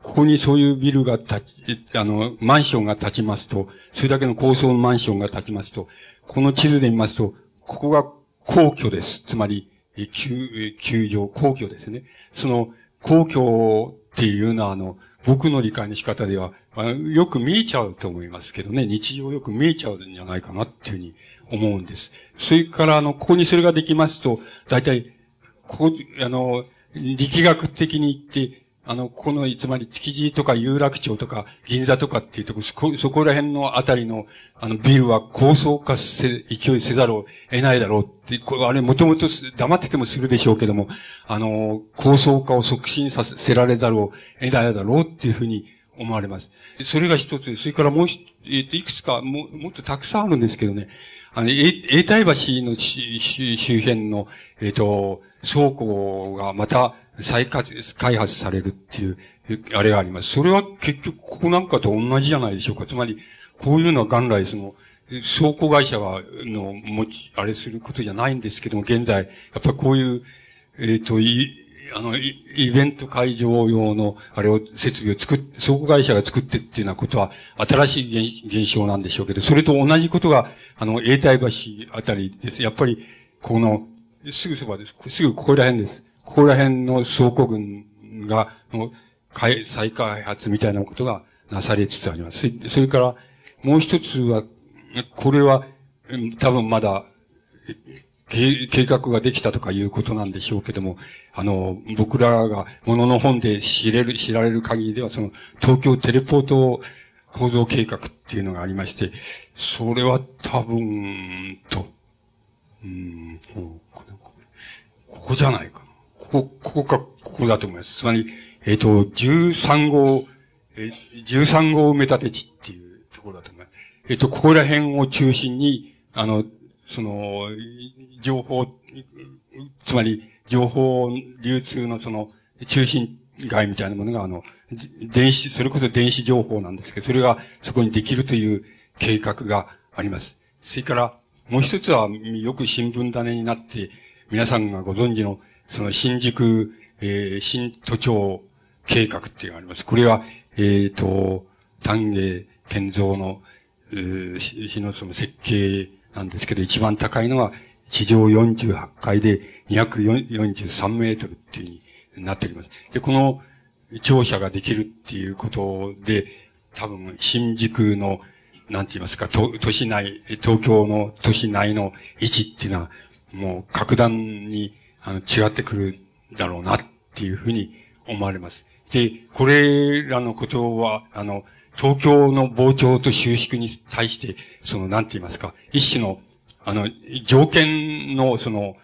ここにそういうビルが立ち、あの、マンションが建ちますと、それだけの高層のマンションが建ちますと、この地図で見ますと、ここが皇居です。つまり、球、球場、皇居ですね。その、皇居っていうのは、あの、僕の理解の仕方では、よく見えちゃうと思いますけどね、日常よく見えちゃうんじゃないかなっていうふうに思うんです。それから、あの、ここにそれができますと、大体、ここ、あの、力学的に言って、あの、この、つまり、築地とか有楽町とか、銀座とかっていうとこ、そこ、そこら辺のあたりの、あの、ビルは高層化せ、勢いせざるを得ないだろうって、これ、あれ、もともと黙っててもするでしょうけども、あの、高層化を促進させられざるを得ないだろうっていうふうに思われます。それが一つ、それからもうえっといくつか、ももっとたくさんあるんですけどね、あの、え永代橋の周辺の、えっ、と、倉庫がまた再開発されるっていう、あれがあります。それは結局ここなんかと同じじゃないでしょうか。つまり、こういうのは元来その、倉庫会社が、の、持ち、あれすることじゃないんですけども、現在、やっぱりこういう、えっ、ー、と、い、あの、イベント会場用の、あれを、設備を作っ、倉庫会社が作ってっていうようなことは、新しい現象なんでしょうけど、それと同じことが、あの、永代橋あたりです。やっぱり、この、すぐそばです。すぐここら辺です。ここら辺の倉庫群が、再開発みたいなことがなされつつあります。それから、もう一つは、これは、多分まだ、計画ができたとかいうことなんでしょうけども、あの、僕らがものの本で知れる、知られる限りでは、その、東京テレポート構造計画っていうのがありまして、それは多分、と、うん、ここじゃないか。ここ、ここか、ここだと思います。つまり、えっ、ー、と、13号、えー、13号埋め立て地っていうところだと思います。えっ、ー、と、ここら辺を中心に、あの、その、情報、つまり、情報流通のその、中心街みたいなものが、あの、電子、それこそ電子情報なんですけど、それがそこにできるという計画があります。それから、もう一つは、よく新聞種になって、皆さんがご存知の、その新宿、えー、新都庁計画っていうのがあります。これは、えっ、ー、と、丹下健三の、えー、日のその設計なんですけど、一番高いのは地上48階で243メートルっていうふうになっております。で、この庁舎ができるっていうことで、多分、新宿の、なんて言いますか、都都市内、東京の都市内の位置っていうのは、もう格段にあの違ってくるだろうなっていうふうに思われます。で、これらのことは、あの、東京の膨張と収縮に対して、その、なんて言いますか、一種の、あの、条件の、その、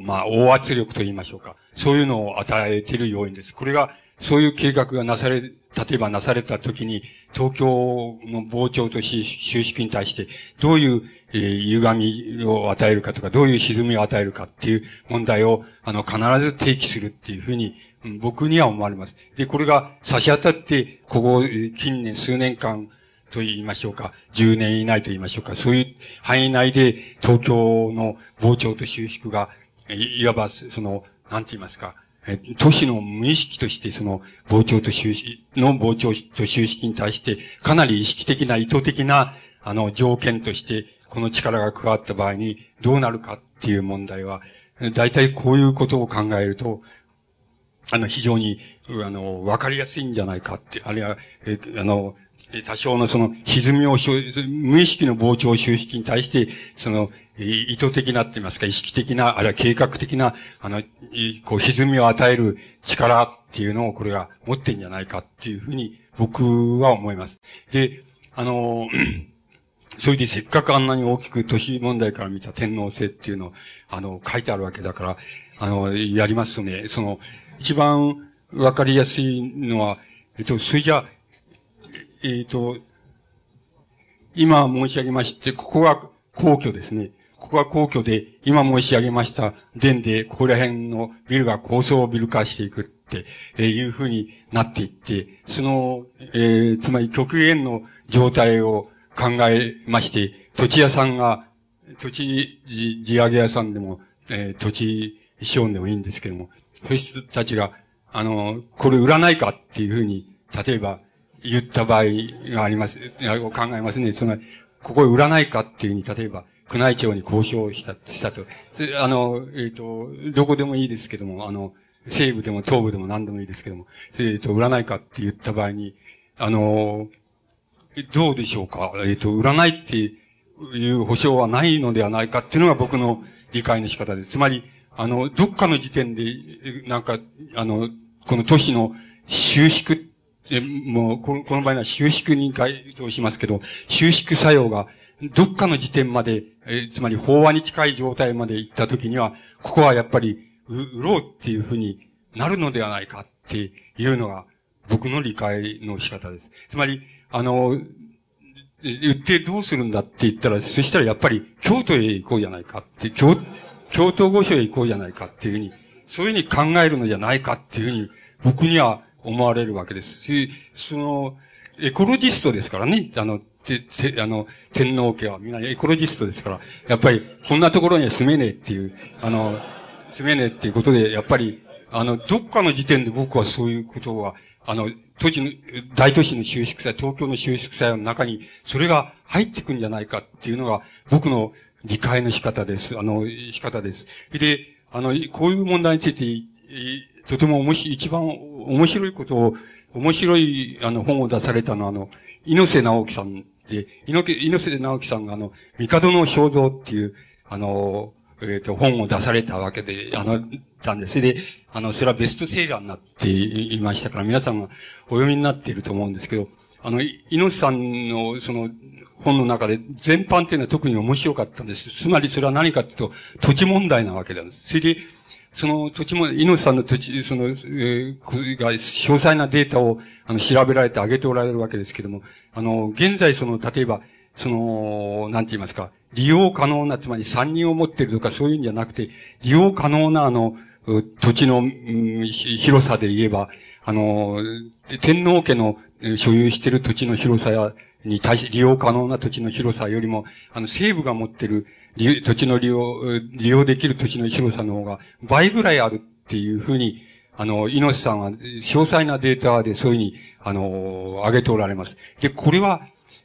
まあ、大圧力と言いましょうか。そういうのを与えている要因です。これが、そういう計画がなされ、例えばなされたときに、東京の膨張と収縮に対して、どういう、えー、歪みを与えるかとか、どういう歪みを与えるかっていう問題を、あの、必ず提起するっていうふうに、僕には思われます。で、これが差し当たって、ここ、近年、数年間と言いましょうか、10年以内と言いましょうか、そういう範囲内で東京の膨張と収縮が、いわば、その、なんて言いますか、え都市の無意識としてその膨張と収縮の膨張と収縮に対して、かなり意識的な意図的な、あの、条件として、この力が加わった場合にどうなるかっていう問題は、大体こういうことを考えると、あの、非常に、あの、わかりやすいんじゃないかって、あるいは、えあの、多少のその歪みを、無意識の膨張収縮に対して、その、意図的なって言いますか、意識的な、あるいは計画的な、あの、こう、歪みを与える力っていうのをこれが持ってんじゃないかっていうふうに僕は思います。で、あの、それでせっかくあんなに大きく都市問題から見た天皇制っていうのを、あの、書いてあるわけだから、あの、やりますとね、その、一番わかりやすいのは、えっと、それじゃあ、えっと、今申し上げまして、ここは皇居ですね。ここは皇居で、今申し上げました殿で、ここら辺のビルが高層ビル化していくって、いうふうになっていって、その、えー、つまり極限の状態を考えまして、土地屋さんが、土地地上げ屋さんでも、えー、土地資本でもいいんですけども、そういう人たちが、あの、これ売らないかっていうふうに、例えば言った場合があります、考えますね。その、ここ売らないかっていうふうに、例えば、宮内庁に交渉した、したと。あの、えっ、ー、と、どこでもいいですけども、あの、西部でも東部でも何でもいいですけども、えっ、ー、と、売らないかって言った場合に、あの、どうでしょうか？えっ、ー、と、売らないっていう保証はないのではないかっていうのが僕の理解の仕方です。つまり、あの、どっかの時点で、なんか、あの、この都市の収縮、えもうこの、この場合は収縮に該当しますけど、収縮作用が、どっかの時点まで、えつまり飽和に近い状態まで行った時には、ここはやっぱり、う売ろうっていうふうになるのではないかっていうのが、僕の理解の仕方です。つまり、あの、言ってどうするんだって言ったら、そしたらやっぱり京都へ行こうじゃないかって、京、京都御所へ行こうじゃないかっていうふうに、そういうふうに考えるのじゃないかっていうふうに、僕には思われるわけです。し、その、エコロジストですからね、あの、て、て、あの、天皇家はみんなエコロジストですから、やっぱり、こんなところには住めねえっていう、あの、住めねえっていうことで、やっぱり、あの、どっかの時点で僕はそういうことは、あの、都市の、大都市の収縮祭、東京の収縮祭の中に、それが入ってくんじゃないかっていうのが、僕の理解の仕方です。あの、仕方です。で、あの、こういう問題について、とても面白い、一番面白いことを、面白い、あの、本を出されたのは、あの、猪瀬直樹さんで、猪瀬直樹さんが、あの、帝の肖像っていう、あの、えっ、ー、と、本を出されたわけで、あの、たんです。で、あの、それはベストセーラーになっていましたから、皆さんがお読みになっていると思うんですけど、あの、猪瀬さんの、その、本の中で全般っていうのは特に面白かったんです。つまりそれは何かっていうと、土地問題なわけなんです。それで、その土地も、猪さんの土地、その、えー、が詳細なデータを、あの、調べられてあげておられるわけですけども、あの、現在その、例えば、その、なんて言いますか、利用可能な、つまり三人を持っているとかそういうんじゃなくて、利用可能なあの、土地の、うん、広さで言えば、あの、天皇家の所有している土地の広さや、に対し、利用可能な土地の広さよりも、あの、西部が持っている土地の利用、利用できる土地の広さの方が倍ぐらいあるっていうふうに、あの、猪瀬さんは詳細なデータでそういうふうに、あの、挙げておられます。で、これは、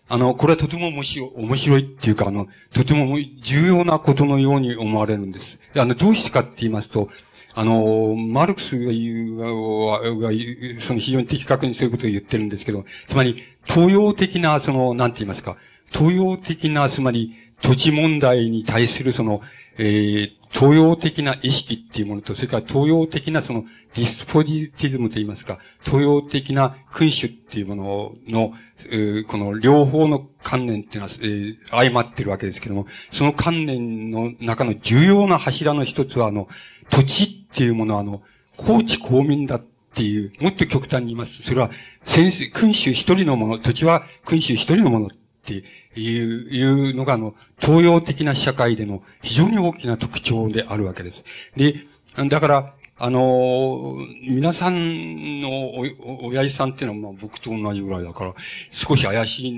あの、これはとても面白い、面白いっていうか、あの、とても重要なことのように思われるんです。あの、どうしてかって言いますと、あの、マルクスが言う、がその非常に的確にそういうことを言ってるんですけど、つまり、東洋的な、その、なんて言いますか、東洋的な、つまり、土地問題に対するその、えー、東洋的な意識っていうものと、それから東洋的なそのディスポジティズムと言いますか、東洋的な君主っていうものの、えー、この両方の観念っていうのは、えー、相まってるわけですけども、その観念の中の重要な柱の一つは、あの、土地っていうものは、あの、高知公民だっていう、もっと極端に言います。とそれは、先生、君主一人のもの、土地は君主一人のものっていう、いうのが、あの、東洋的な社会での非常に大きな特徴であるわけです。で、だから、あの、皆さんのお、親父さんっていうのは、まあ僕と同じぐらいだから、少し怪しい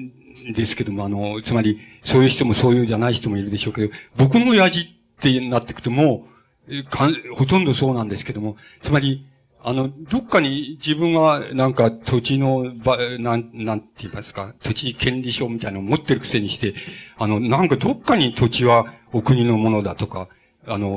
んですけども、あの、つまり、そういう人もそういうじゃない人もいるでしょうけど、僕の親父ってなってくともう、かほとんどそうなんですけども、つまり、あの、どっかに自分がなんか土地の、ば、なん、なんて言いますか、土地権利書みたいなのを持ってるくせにして、あの、なんかどっかに土地はお国のものだとか、あの、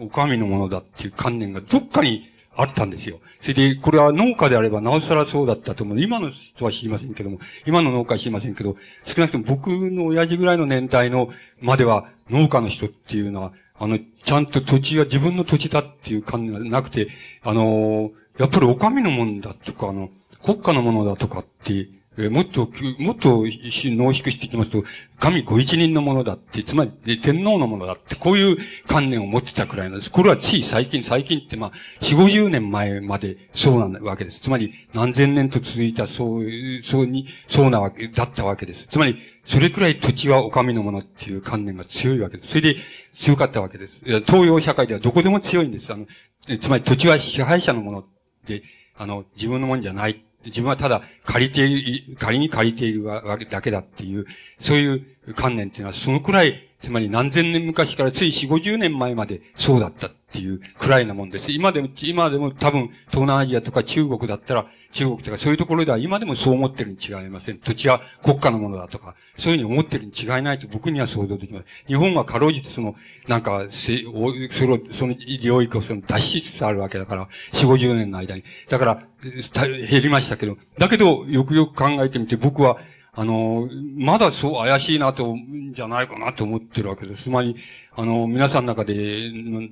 お上のものだっていう観念がどっかにあったんですよ。それで、これは農家であればなおさらそうだったと思う。今の人は知りませんけども、今の農家は知りませんけど、少なくとも僕の親父ぐらいの年代のまでは農家の人っていうのは、あの、ちゃんと土地は自分の土地だっていう感じがなくて、あの、やっぱりお上のものだとか、あの、国家のものだとかって、えもっと、もっと濃縮していきますと、神ご一人のものだって、つまり天皇のものだって、こういう観念を持ってたくらいなんです。これはつい最近、最近ってまあ、四五十年前までそうなわけです。つまり、何千年と続いた、そう、そうに、そうなわけ、だったわけです。つまり、それくらい土地はお上のものっていう観念が強いわけです。それで強かったわけです。東洋社会ではどこでも強いんです。あの、つまり土地は支配者のもので、あの、自分のもんじゃない。自分はただ借りている、仮に借りているわけだけだっていう、そういう観念っていうのはそのくらい、つまり何千年昔からつい四五十年前までそうだったっていうくらいなもんです。今でも、今でも多分東南アジアとか中国だったら中国とかそういうところでは今でもそう思ってるに違いません。土地は国家のものだとか、そういうふうに思ってるに違いないと僕には想像できます。日本はかろうじてその、なんか、せ、お、その、その領域をその脱しつつあるわけだから、四五十年の間に。だから、減りましたけど、だけど、よくよく考えてみて、僕は、あの、まだそう怪しいなと、じゃないかなと思ってるわけです。つまり、あの、皆さんの中で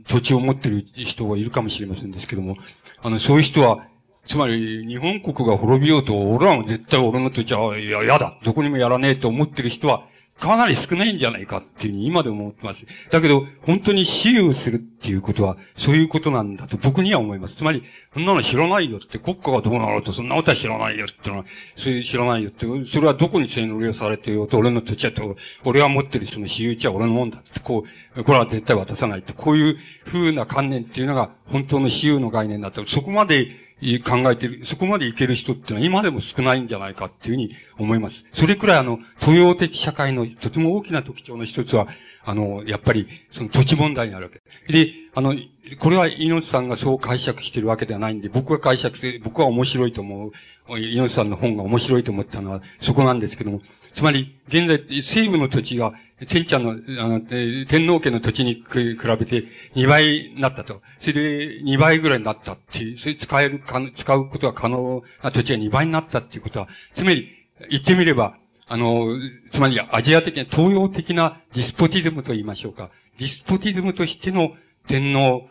土地を持ってる人がいるかもしれませんですけども、あの、そういう人は、つまり、日本国が滅びようと、俺らも絶対俺の土地は、いや、やだ。どこにもやらねえと思ってる人は、かなり少ないんじゃないかっていうふうに今でも思ってます。だけど、本当に私有するっていうことは、そういうことなんだと僕には思います。つまり、そんなの知らないよって、国家がどうなろうと、そんなことは知らないよってのは、そういう知らないよって、それはどこに線乗りをされてようと、俺の土地はと、俺が持ってるその私有地は俺のもんだって、こう、これは絶対渡さないって、こういう風な観念っていうのが、本当の私有の概念だと、そこまで考えてる、そこまでいける人ってのは今でも少ないんじゃないかっていうふうに思います。それくらいあの、東洋的社会のとても大きな特徴の一つは、あの、やっぱり、その土地問題にあるわけ。で、あの、これは猪さんがそう解釈してるわけではないんで、僕が解釈して、僕は面白いと思う、猪さんの本が面白いと思ったのはそこなんですけども、つまり、現在、西部の土地が、天ちゃんの、あの、天皇家の土地に比べて2倍になったと。それで2倍ぐらいになったっていう、それ使えるか、使うことが可能な土地が2倍になったっていうことは、つまり、言ってみれば、あの、つまりアジア的な、東洋的なディスポティズムと言いましょうか。ディスポティズムとしての天皇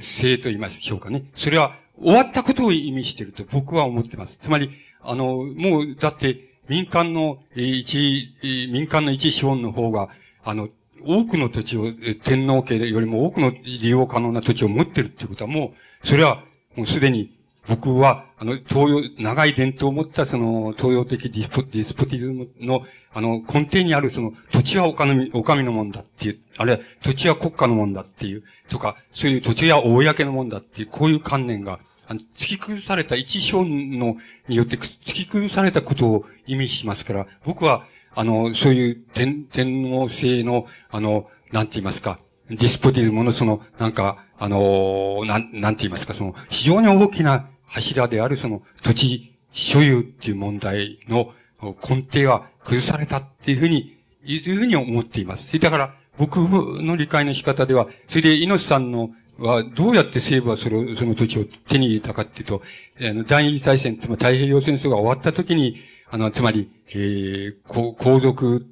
性と言いましょうかね。それは終わったことを意味していると僕は思ってます。つまり、あの、もう、だって、民間の一、民間の一資本の方が、あの、多くの土地を、天皇家よりも多くの利用可能な土地を持ってるってことはもう、それは、もうすでに僕は、あの、東洋、長い伝統を持ったその、東洋的 despo despotism の、あの、根底にあるその、土地はお上、お上のもんだっていう、あるいは土地は国家のもんだっていう、とか、そういう土地は公のもんだっていう、こういう観念が、あの、突き崩された一章の、によって突き崩されたことを意味しますから、僕は、あの、そういう天、天皇制の、あの、なんて言いますか、ディスポティズムのその、なんか、あの、なん、なんて言いますか、その、非常に大きな柱であるその土地所有っていう問題の根底は崩されたっていうふうに、いうふうに思っています。だから、僕の理解の仕方では、それで、猪さんのは、どうやって西部はそれその土地を手に入れたかっていうと、あの、第二次大戦、つまり太平洋戦争が終わった時に、あの、つまり、えー、皇族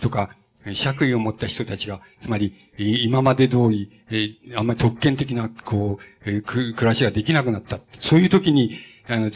とか、爵位を持った人たちが、つまり、今まで通り、えー、あんまり特権的な、こう、えー、暮らしができなくなった。そういう時に、あの、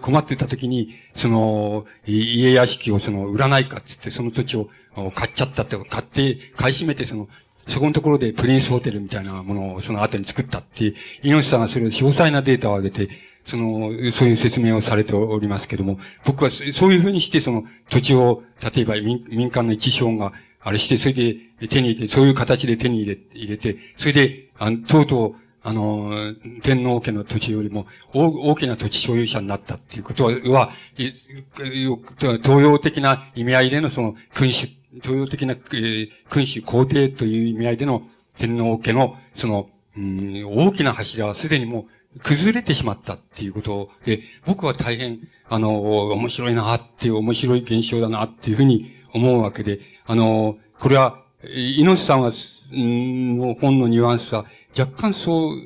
困ってた時に、その、家屋敷をその、売らないかっつって、その土地を買っちゃったって、買って、買い占めて、その、そこのところでプリンスホテルみたいなものをその後に作ったっていう、猪さんがそれを詳細なデータを上げて、その、そういう説明をされておりますけども、僕はそういうふうにしてその土地を、例えば民民間の一資本が、あれして、それで手に入れて、そういう形で手に入れ入れて、それで、あの、とうとう、あの、天皇家の土地よりも大きな土地所有者になったっていうことは、東洋的な意味合いでのその君主、東洋的な、えー、君主皇帝という意味合いでの天皇家のその、うん、大きな柱はすでにもう崩れてしまったっていうことで、僕は大変、あの、面白いなっていう、面白い現象だなっていうふうに思うわけで、あの、これは、猪さんは、の本のニュアンスは、若干そう、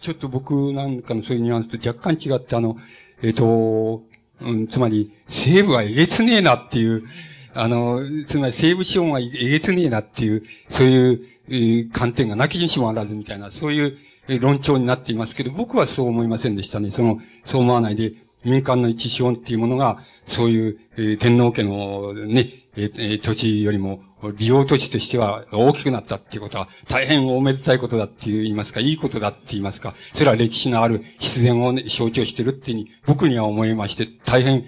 ちょっと僕なんかのそういうニュアンスと若干違って、あの、えっ、ー、と、うん、つまり、西部はえげつねえなっていう、あの、つまり西部資本はえげつねえなっていう、そういう、えー、観点がなきにしもあらずみたいな、そういう論調になっていますけど、僕はそう思いませんでしたね。その、そう思わないで、民間の一資本っていうものが、そういう、えー、天皇家のね、えー、土地よりも、利用土地としては大きくなったっていうことは、大変おめでたいことだって言いますか、いいことだって言いますか、それは歴史のある必然を、ね、象徴してるっていうに、僕には思いまして、大変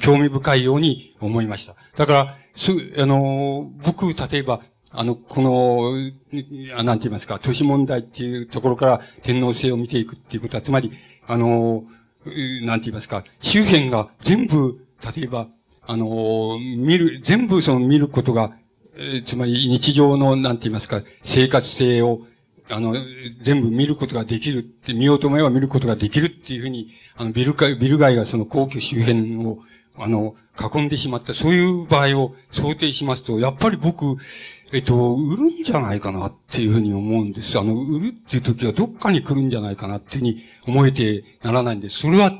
興味深いように思いました。だから、す、あの、僕、例えば、あの、この、なんて言いますか、都市問題っていうところから天皇制を見ていくっていうことは、つまり、あの、なんて言いますか、周辺が全部、例えば、あの、見る、全部その見ることが、えつまり日常の、なんて言いますか、生活性を、あの、全部見ることができるって、見ようと思えば見ることができるっていうふうに、あの、ビル街、ビル街がその皇居周辺を、あの、囲んでしまった、そういう場合を想定しますと、やっぱり僕、えっと、売るんじゃないかなっていうふうに思うんです。あの、売るっていう時はどっかに来るんじゃないかなっていうふうに思えてならないんです。それは、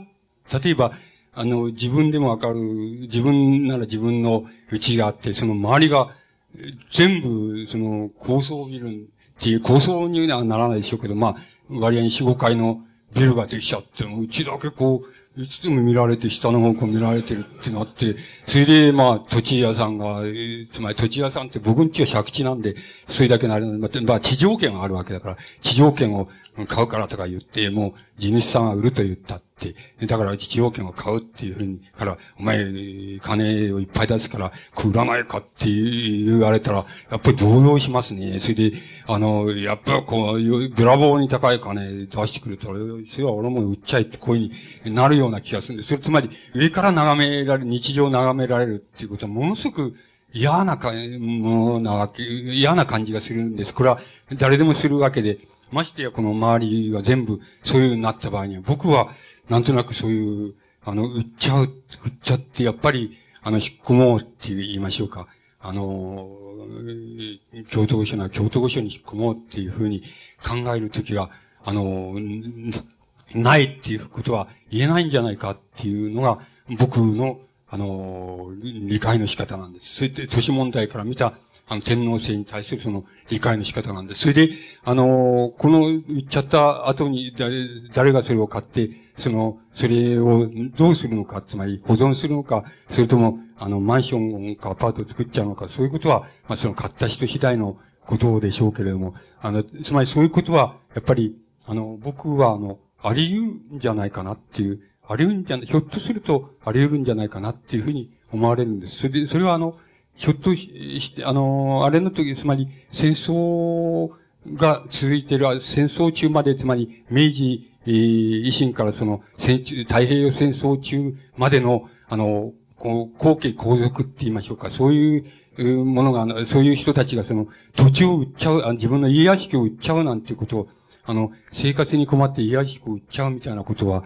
例えば、あの、自分でもわかる、自分なら自分の家があって、その周りが全部、その、高層ビルっていう、高層にはならないでしょうけど、まあ、割合に4、5階のビルができちゃって、うちだけこう、いつでも見られて、下の方向見られてるってなって、それで、まあ、土地屋さんが、つまり土地屋さんって僕んちは借地なんで、それだけなるので、まあ、地上権があるわけだから、地上権を買うからとか言って、もう、地主さんは売ると言った。だから地方権を買うっていうふうに、から、お前、金をいっぱい出すから、食らないかって言われたら、やっぱり動揺しますね。それで、あの、やっぱこう、ブラボーに高い金出してくると、それは俺も売っちゃいってこういうふうになるような気がするんです。それつまり、上から眺められる、日常を眺められるっていうことは、ものすごく、嫌なか、ものな、嫌な感じがするんです。これは誰でもするわけで、ましてやこの周りが全部そういうになった場合には、僕はなんとなくそういう、あの、売っちゃう、売っちゃって、やっぱり、あの、引っ込もうって言いましょうか。あの、京都御所な京都御所に引っ込もうっていうふうに考えるときが、あの、ないっていうことは言えないんじゃないかっていうのが、僕の、あの、理解の仕方なんです。それで、都市問題から見たあの、天皇制に対するその理解の仕方なんです。それで、あの、この言っちゃった後に誰、誰がそれを買って、その、それをどうするのか、つまり保存するのか、それとも、あの、マンションかアパートを作っちゃうのか、そういうことは、まあ、その買った人次第のことでしょうけれども、あの、つまりそういうことは、やっぱり、あの、僕は、あの、あり得るんじゃないかなっていう、あり得るんじゃない、ひょっとするとあり得るんじゃないかなっていうふうに思われるんです。それで、それはあの、ひょっとして、あの、あれの時、つまり、戦争が続いている、戦争中まで、つまり、明治、えー、維新からその、戦中、太平洋戦争中までの、あの、こう、後継皇族って言いましょうか、そういうものが、そういう人たちがその、土地を売っちゃう、自分の家屋敷を売っちゃうなんていうことを、あの、生活に困って家屋敷を売っちゃうみたいなことは、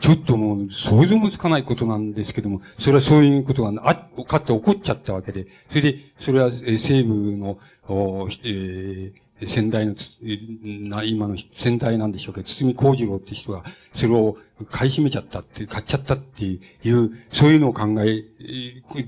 ちょっともう想像もつかないことなんですけども、それはそういうことがあ、かって起こっちゃったわけで、それで、それは西部の、おえー、先代の、な、今の先代なんでしょうけど、堤幸次郎って人が、それを買い占めちゃったって、買っちゃったっていう、そういうのを考え、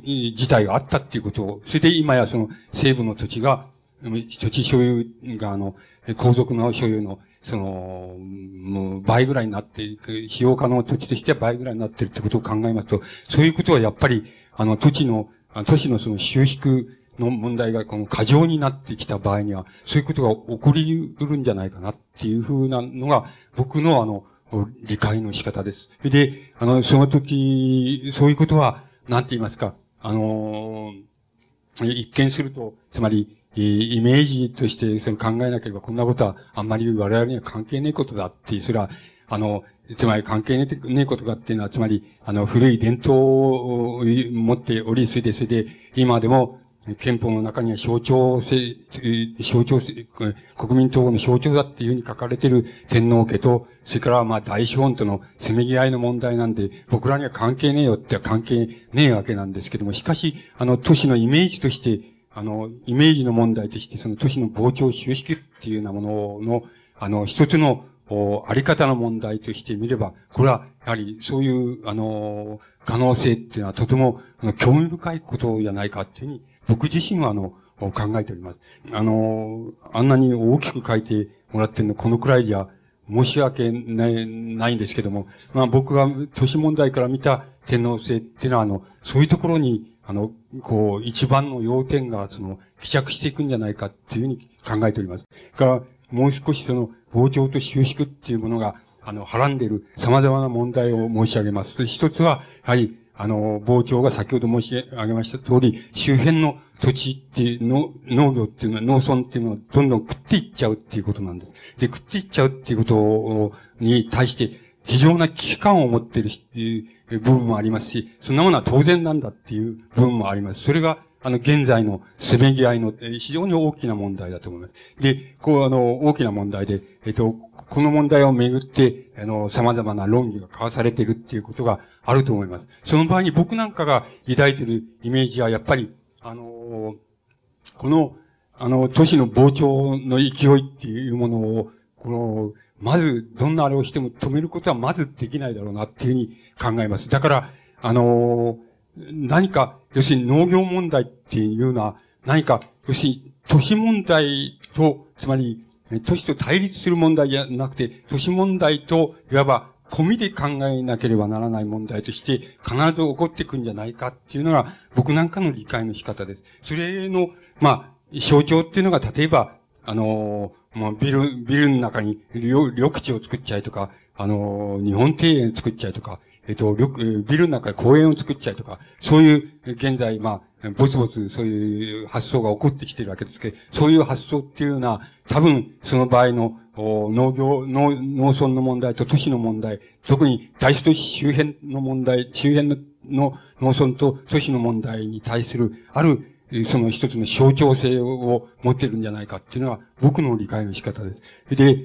自体があったっていうことを、それで今やその西部の土地が、土地所有があの、皇族の所有のその、もう倍ぐらいになっていく、使用可能土地としては倍ぐらいになっているってことを考えますと、そういうことはやっぱり、あの、土地の、都市のその収縮の問題がこの過剰になってきた場合には、そういうことが起こり得るんじゃないかなっていうふうなのが、僕のあの、理解の仕方です。で、あの、その時、そういうことは、なんて言いますか、あの一見すると、つまり、イメージとしてそれ考えなければこんなことはあんまり我々には関係ねえことだっていう、それは、あの、つまり関係ねえことかっていうのは、つまり、あの、古い伝統を持っており、それで、それで、今でも、憲法の中には象徴性、象徴性、国民統合の象徴だっていうふうに書かれている天皇家と、それからまあ大資本とのせめぎ合いの問題なんで、僕らには関係ねえよって関係ねえわけなんですけども、しかし、あの、都市のイメージとして、あの、イメージの問題として、その都市の膨張収縮っていうようなものの、あの、一つの、おあり方の問題として見れば、これは、やはり、そういう、あの、可能性っていうのはとても、あの、興味深いことじゃないかっていうふうに、僕自身は、あの、考えております。あの、あんなに大きく書いてもらってるの、このくらいじゃ、申し訳ない、ないんですけども、まあ僕が都市問題から見た天皇制っていうのは、あの、そういうところに、あの、こう、一番の要点が、その、希釈していくんじゃないかっていうふうに考えております。から、もう少しその、膨張と収縮っていうものが、あの、はらんでいる様々な問題を申し上げます。一つは、やはり、あの、膨張が先ほど申し上げました通り、周辺の土地っていうの、農業っていうのは、農村っていうのはどんどん食っていっちゃうっていうことなんです。で、食っていっちゃうっていうことに対して、非常な危機感を持っている部分もありますし、そんなものは当然なんだっていう部分もあります。それが、あの、現在のせめぎ合いの非常に大きな問題だと思います。で、こう、あの、大きな問題で、えっと、この問題をめぐって、あの、様々な論議が交わされているっていうことがあると思います。その場合に僕なんかが抱いているイメージは、やっぱり、あの、この、あの、都市の膨張の勢いっていうものを、この、まず、どんなあれをしても止めることはまずできないだろうなっていうふうに考えます。だから、あの、何か、要するに農業問題っていうのは、何か、要するに都市問題と、つまり、都市と対立する問題じゃなくて、都市問題と、いわば、込みで考えなければならない問題として、必ず起こっていくんじゃないかっていうのが、僕なんかの理解の仕方です。それの、まあ、象徴っていうのが、例えば、あの、まあ、ビル、ビルの中に緑地を作っちゃいとか、あの、日本庭園作っちゃいとか、えっと、緑、ビルの中で公園を作っちゃいとか、そういう、現在、まあ、ぼつぼつそういう発想が起こってきてるわけですけど、そういう発想っていうのは、多分、その場合の、農業、農、農村の問題と都市の問題、特に大都市周辺の問題、周辺のの農村と都市の問題に対する、ある、その一つの象徴性を持ってるんじゃないかっていうのは、僕の理解の仕方です。で、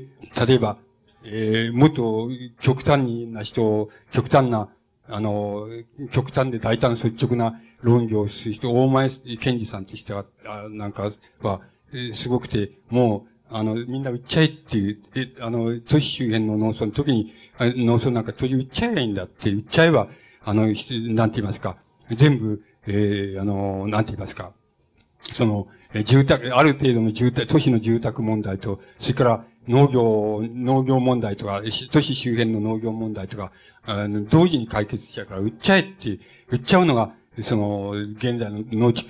例えば、えー、もっと極端な人を、極端な、あの、極端で大胆率直な論議をする人、大前健二さんとしては、あなんかは、え、すごくて、もう、あの、みんな売っちゃえっていう、え、あの、都市周辺の農村、特に、農村なんか都市売っちゃえばいいんだって、売っちゃえば、あの、なんて言いますか、全部、えー、あの、なんて言いますか、その、え住宅、ある程度の住宅、都市の住宅問題と、それから農業、農業問題とか、都市周辺の農業問題とか、あの同時に解決しちゃうから、売っちゃえって、売っちゃうのが、その、現在の農地、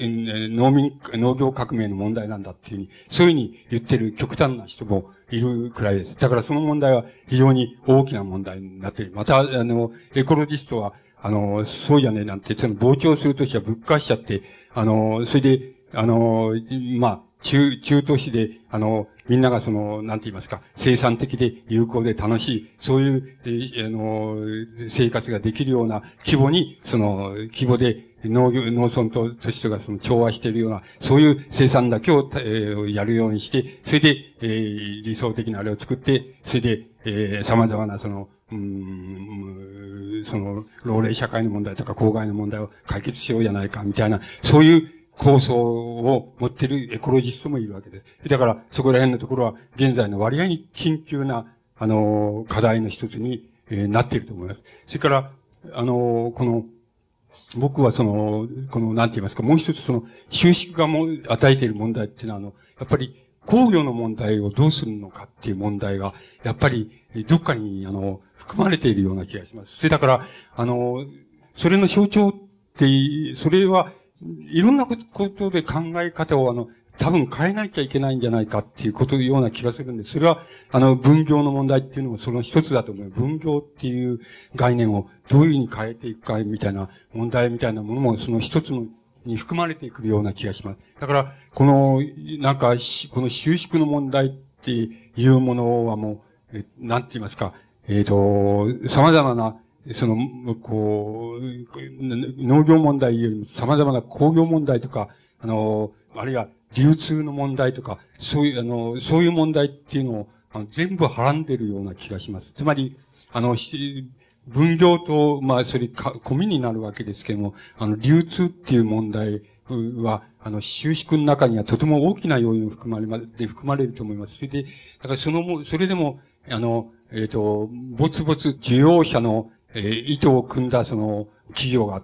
農民、農業革命の問題なんだっていうふうに、そういうふうに言ってる極端な人もいるくらいです。だからその問題は非常に大きな問題になっている。また、あの、エコロジストは、あの、そうじゃねえなんて、その膨張するときはぶっかしちゃって、あの、それで、あの、まあ、中、中都市で、あの、みんながその、なんて言いますか、生産的で有効で楽しい、そういう、えー、あの、生活ができるような規模に、その、規模で農業、農村と都市とがその調和しているような、そういう生産だけを、えー、やるようにして、それで、えー、理想的なあれを作って、それで、えー、様々なその、うん、その、老齢社会の問題とか公害の問題を解決しようじゃないか、みたいな、そういう構想を持ってるエコロジストもいるわけです。だから、そこら辺のところは、現在の割合に緊急な、あの、課題の一つに、えー、なっていると思います。それから、あの、この、僕はその、この、なんて言いますか、もう一つその、収縮がも与えている問題っていうのは、あの、やっぱり、工業の問題をどうするのかっていう問題が、やっぱり、どっかに、あの、含まれているような気がします。それだから、あの、それの象徴って、それは、いろんなことで考え方を、あの、多分変えなきゃいけないんじゃないかっていうことような気がするんで。それは、あの、分業の問題っていうのもその一つだと思う。分業っていう概念をどういうふうに変えていくかみたいな問題みたいなものもその一つのに含まれていくような気がします。だから、この、なんか、この収縮の問題っていうものはもう、えなんて言いますか、えっ、ー、と、様々な、その、こう、農業問題よりも様々な工業問題とか、あの、あるいは流通の問題とか、そういう、あの、そういう問題っていうのを、あの全部はらんでるような気がします。つまり、あの、分業と、まあ、それか、込みになるわけですけども、あの、流通っていう問題は、あの、収縮の中にはとても大きな要因を含まれ、で含まれると思います。それで、だからその、それでも、あの、えっ、ー、と、ぼつぼつ需要者の、えー、意図を組んだ、その、企業が、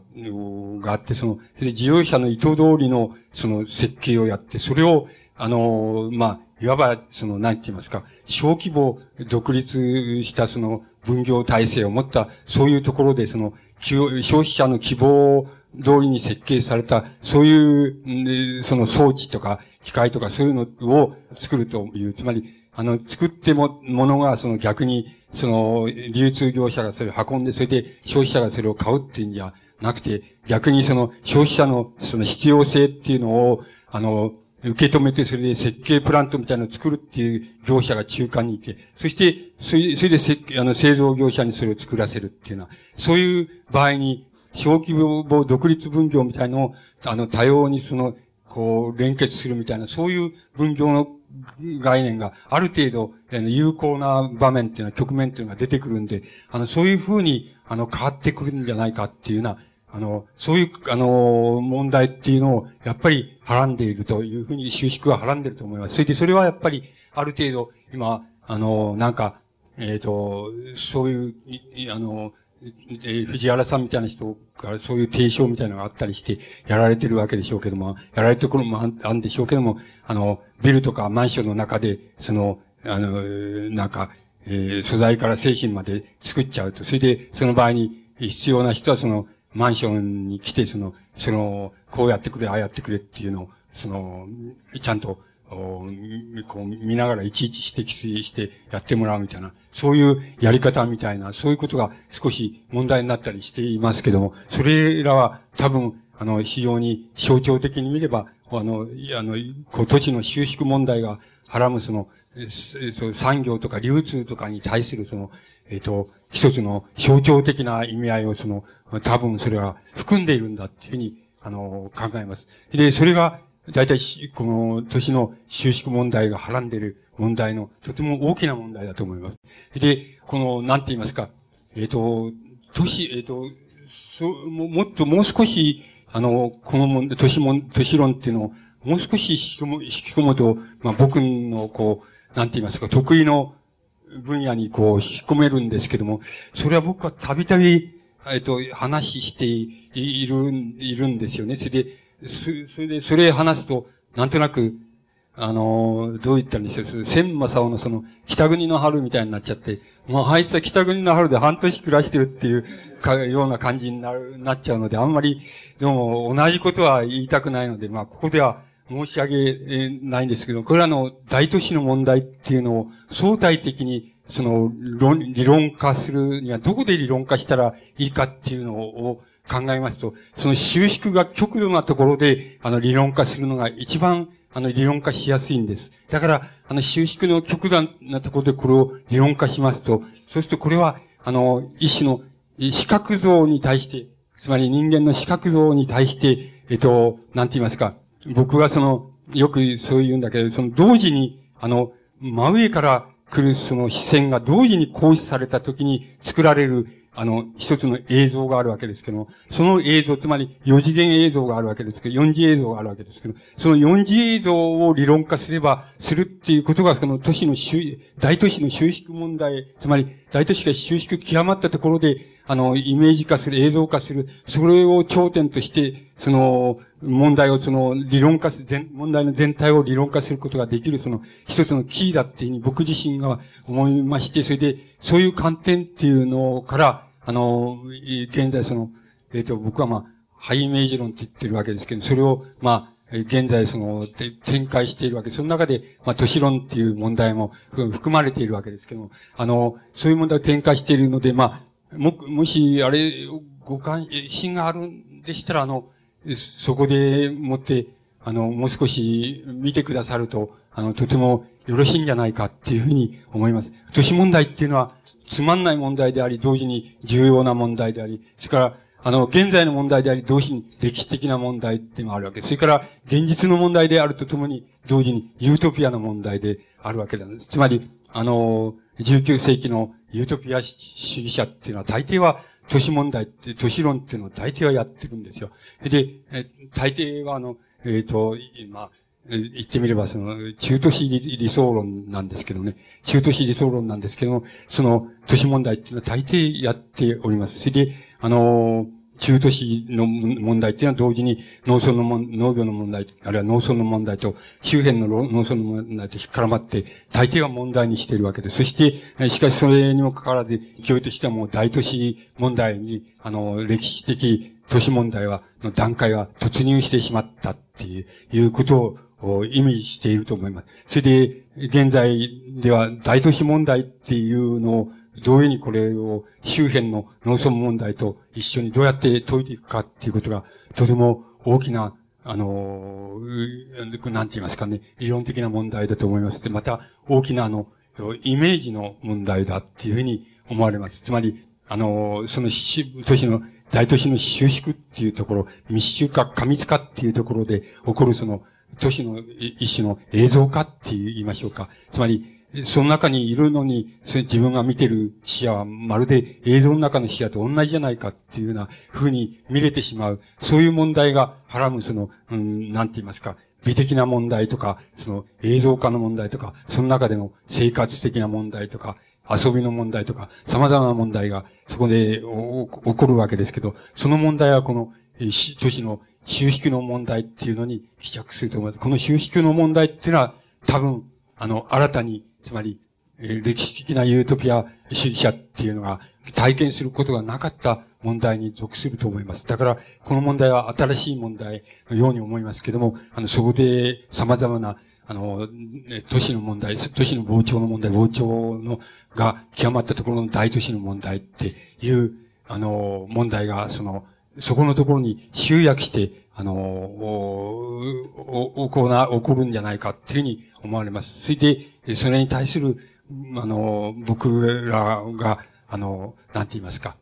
があって、その、で需要者の意図通りの、その、設計をやって、それを、あの、まあ、いわば、その、何て言いますか、小規模、独立した、その、分業体制を持った、そういうところで、その、消費者の希望通りに設計された、そういう、その装置とか、機械とかそういうのを作るという、つまり、あの、作っても、ものが、その逆に、その、流通業者がそれを運んで、それで消費者がそれを買うっていうんじゃなくて、逆にその消費者のその必要性っていうのを、あの、受け止めて、それで設計プラントみたいなのを作るっていう業者が中間にいて、そして、それで設計、あの、製造業者にそれを作らせるっていうのは、そういう場合に、小規模独立分業みたいのを、あの、多様にその、こう、連結するみたいな、そういう分業の概念がある程度、有効な場面っていうのは、局面っていうのが出てくるんで、あの、そういうふうに、あの、変わってくるんじゃないかっていうような、あの、そういう、あの、問題っていうのを、やっぱり、はらんでいるというふうに、収縮ははらんでいると思います。それで、それはやっぱり、ある程度、今、あの、なんか、えっ、ー、と、そういう、あの、え藤原さんみたいな人からそういう提唱みたいなのがあったりして、やられてるわけでしょうけども、やられてるところもあるんでしょうけども、あの、ビルとかマンションの中で、その、あの、なんか、えー、素材から製品まで作っちゃうと、それで、その場合に必要な人はその、マンションに来て、その、その、こうやってくれ、ああやってくれっていうのを、その、ちゃんと、こう見ながらいちいち指摘してやってもらうみたいな、そういうやり方みたいな、そういうことが少し問題になったりしていますけども、それらは多分、あの、非常に象徴的に見れば、あの、あの、こう、土地の収縮問題がはらむその、その産業とか流通とかに対するその、えっ、ー、と、一つの象徴的な意味合いをその、多分それは含んでいるんだっていうふうに、あの、考えます。で、それが、大体、この都市の収縮問題がはらんでいる問題のとても大きな問題だと思います。で、この、なんて言いますか、えっ、ー、と、都市、えっ、ー、と、そう、もっともう少し、あの、このもん、都市も、都市論っていうのを、もう少し引き込む、引き込むと、まあ、僕の、こう、なんて言いますか、得意の分野にこう、引き込めるんですけども、それは僕はたびたび、えっと、話している、いるんですよね。それで、それで、それ話すと、なんとなく、あの、どう言ったらいいんでしょう。千正夫のその、北国の春みたいになっちゃって、もうあいつは北国の春で半年暮らしてるっていうか、ような感じになる、なっちゃうので、あんまり、でも同じことは言いたくないので、まあ、ここでは申し上げないんですけど、これらの大都市の問題っていうのを相対的に、その、論、理論化するにはどこで理論化したらいいかっていうのを考えますと、その収縮が極度なところで、あの、理論化するのが一番、あの、理論化しやすいんです。だから、あの、収縮の極端なところでこれを理論化しますと、そうするとこれは、あの、一種の視覚像に対して、つまり人間の視覚像に対して、えっと、なんて言いますか、僕はその、よくそう言うんだけど、その同時に、あの、真上から来るその視線が同時に行使された時に作られる、あの、一つの映像があるわけですけども、その映像、つまり四次元映像があるわけですけど、四次映像があるわけですけど、その四次映像を理論化すれば、するっていうことが、その都市の収大都市の収縮問題、つまり大都市が収縮極まったところで、あの、イメージ化する、映像化する、それを頂点として、その、問題をその、理論化す、る、問題の全体を理論化することができる、その、一つのキーだっていうふうに僕自身が思いまして、それで、そういう観点っていうのから、あの、現在その、えっ、ー、と、僕はまあ、ハイメージ論って言ってるわけですけど、それを、まあ、現在その、展開しているわけですその中で、まあ、都市論っていう問題も含まれているわけですけども、あの、そういう問題を展開しているので、まあ、も、もし、あれ、ご関心があるんでしたら、あの、そこでもって、あの、もう少し見てくださると、あの、とてもよろしいんじゃないかっていうふうに思います。都市問題っていうのは、つまんない問題であり、同時に重要な問題であり、それから、あの、現在の問題であり、同時に歴史的な問題でもあるわけです。それから、現実の問題であるとともに、同時にユートピアの問題であるわけなんです。つまり、あの、19世紀のユートピア主義者っていうのは大抵は都市問題って、都市論っていうのを大抵はやってるんですよ。で、え大抵はあの、えっ、ー、と、まあ、言ってみれば、その、中都市理想論なんですけどね。中都市理想論なんですけども、その、都市問題っていうのは大抵やっております。それで、あのー中都市の問題っていうのは同時に農村のも農業の問題、あるいは農村の問題と周辺の農村の問題と引っ絡まって、大抵は問題にしているわけです。そして、しかしそれにもかかわらず、教育としてはもう大都市問題に、あの、歴史的都市問題は、の段階は突入してしまったっていう、いうことを意味していると思います。それで、現在では大都市問題っていうのをどういうふうにこれを周辺の農村問題と一緒にどうやって解いていくかっていうことが、とても大きな、あの、なんて言いますかね、理論的な問題だと思います。で、また大きなあの、イメージの問題だっていうふうに思われます。つまり、あの、その都市の、大都市の収縮っていうところ、密集化、過密化っていうところで起こるその、都市の一種の映像化って言いましょうか。つまり、その中にいるのに、自分が見てる視野はまるで映像の中の視野と同じじゃないかっていうような風に見れてしまう。そういう問題がはらむその、うん、なんて言いますか、美的な問題とか、その映像化の問題とか、その中での生活的な問題とか、遊びの問題とか、様々な問題がそこで起こるわけですけど、その問題はこの都市の収縮の問題っていうのに帰着すると思います。この収縮の問題っていうのは多分、あの、新たにつまり、え歴史的なユートピア主義者っていうのが体験することがなかった問題に属すると思います。だから、この問題は新しい問題のように思いますけども、あの、そこで様々な、あの、都市の問題、都市の膨張の問題、膨張の、が極まったところの大都市の問題っていう、あの、問題が、その、そこのところに集約して、あの、お、お、行な、起こるんじゃないかっていうふうに思われます。それで、それに対する、あの、僕らが、あの、なんて言いますか。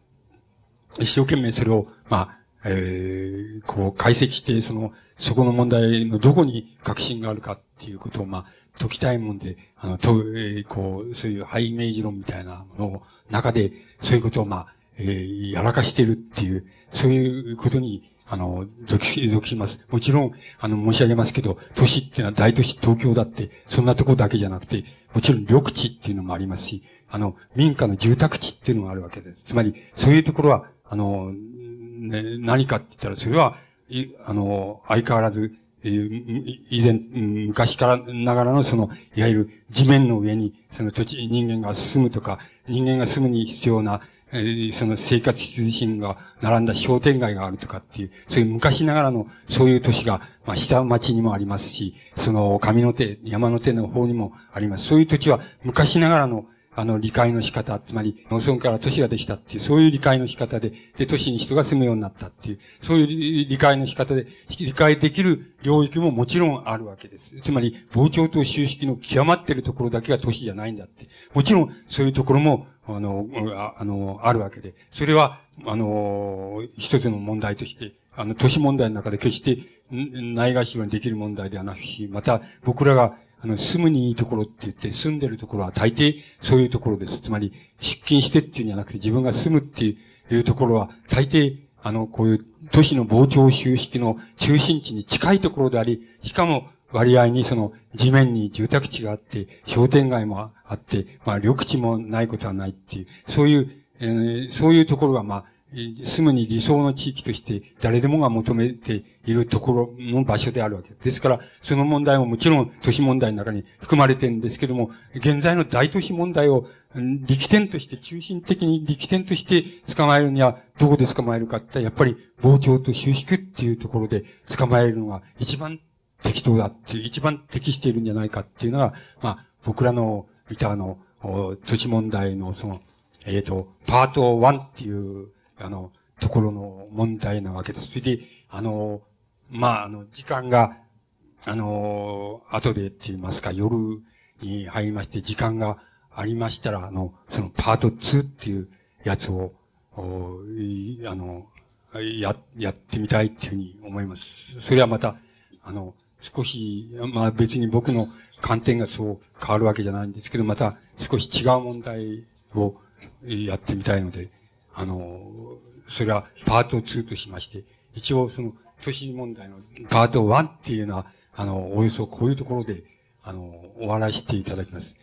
一生懸命それを、まあ、えー、こう解析して、その、そこの問題のどこに確信があるかっていうことを、まあ、解きたいもんで、あの、と、えー、こう、そういうハイイメージ論みたいなものの中で、そういうことを、まあ、えー、やらかしてるっていう、そういうことに、あの、属します。もちろん、あの、申し上げますけど、都市っていうのは大都市、東京だって、そんなとこだけじゃなくて、もちろん緑地っていうのもありますし、あの、民家の住宅地っていうのがあるわけです。つまり、そういうところは、あの、ね、何かって言ったら、それは、いあの、相変わらず、以前、昔からながらのその、いわゆる地面の上に、その土地、人間が住むとか、人間が住むに必要な、え、その生活必需品が並んだ商店街があるとかっていう、そういう昔ながらのそういう都市が、まあ、下町にもありますし、その上の手、山の手の方にもあります。そういう土地は昔ながらのあの、理解の仕方、つまり、農村から都市ができたっていう、そういう理解の仕方で、で、都市に人が住むようになったっていう、そういう理解の仕方で、理解できる領域ももちろんあるわけです。つまり、膨張と収縮の極まっているところだけが都市じゃないんだって。もちろん、そういうところも、あの、ああの、あるわけで、それは、あの、一つの問題として、あの、都市問題の中で決して、ないがしろにできる問題ではなくし、また、僕らがあの、住むにいいところって言って、住んでるところは大抵そういうところです。つまり、出勤してっていうんじゃなくて、自分が住むっていうところは、大抵、あの、こういう都市の膨張収縮の中心地に近いところであり、しかも割合にその地面に住宅地があって、商店街もあって、まあ緑地もないことはないっていう、そういう、えー、そういうところがまあ、住むに理想の地域として誰でもが求めているところの場所であるわけです。ですから、その問題ももちろん都市問題の中に含まれてるんですけども、現在の大都市問題を力点として、中心的に力点として捕まえるには、どこで捕まえるかってやっぱり膨張と収縮っていうところで捕まえるのが一番適当だっていう、一番適しているんじゃないかっていうのが、まあ、僕らの見たあの、都市問題のその、えっ、ー、と、パート1っていう、あの、ところの問題なわけです。それで、あの、まあ、あの、時間が、あの、後でって言いますか、夜に入りまして、時間がありましたら、あの、そのパート2っていうやつを、おあの、や、やってみたいっていうふうに思います。それはまた、あの、少し、まあ別に僕の観点がそう変わるわけじゃないんですけど、また少し違う問題をやってみたいので、あの、それはパート2としまして、一応その都市問題のパート1っていうのは、あの、およそこういうところで、あの、終わらせていただきます。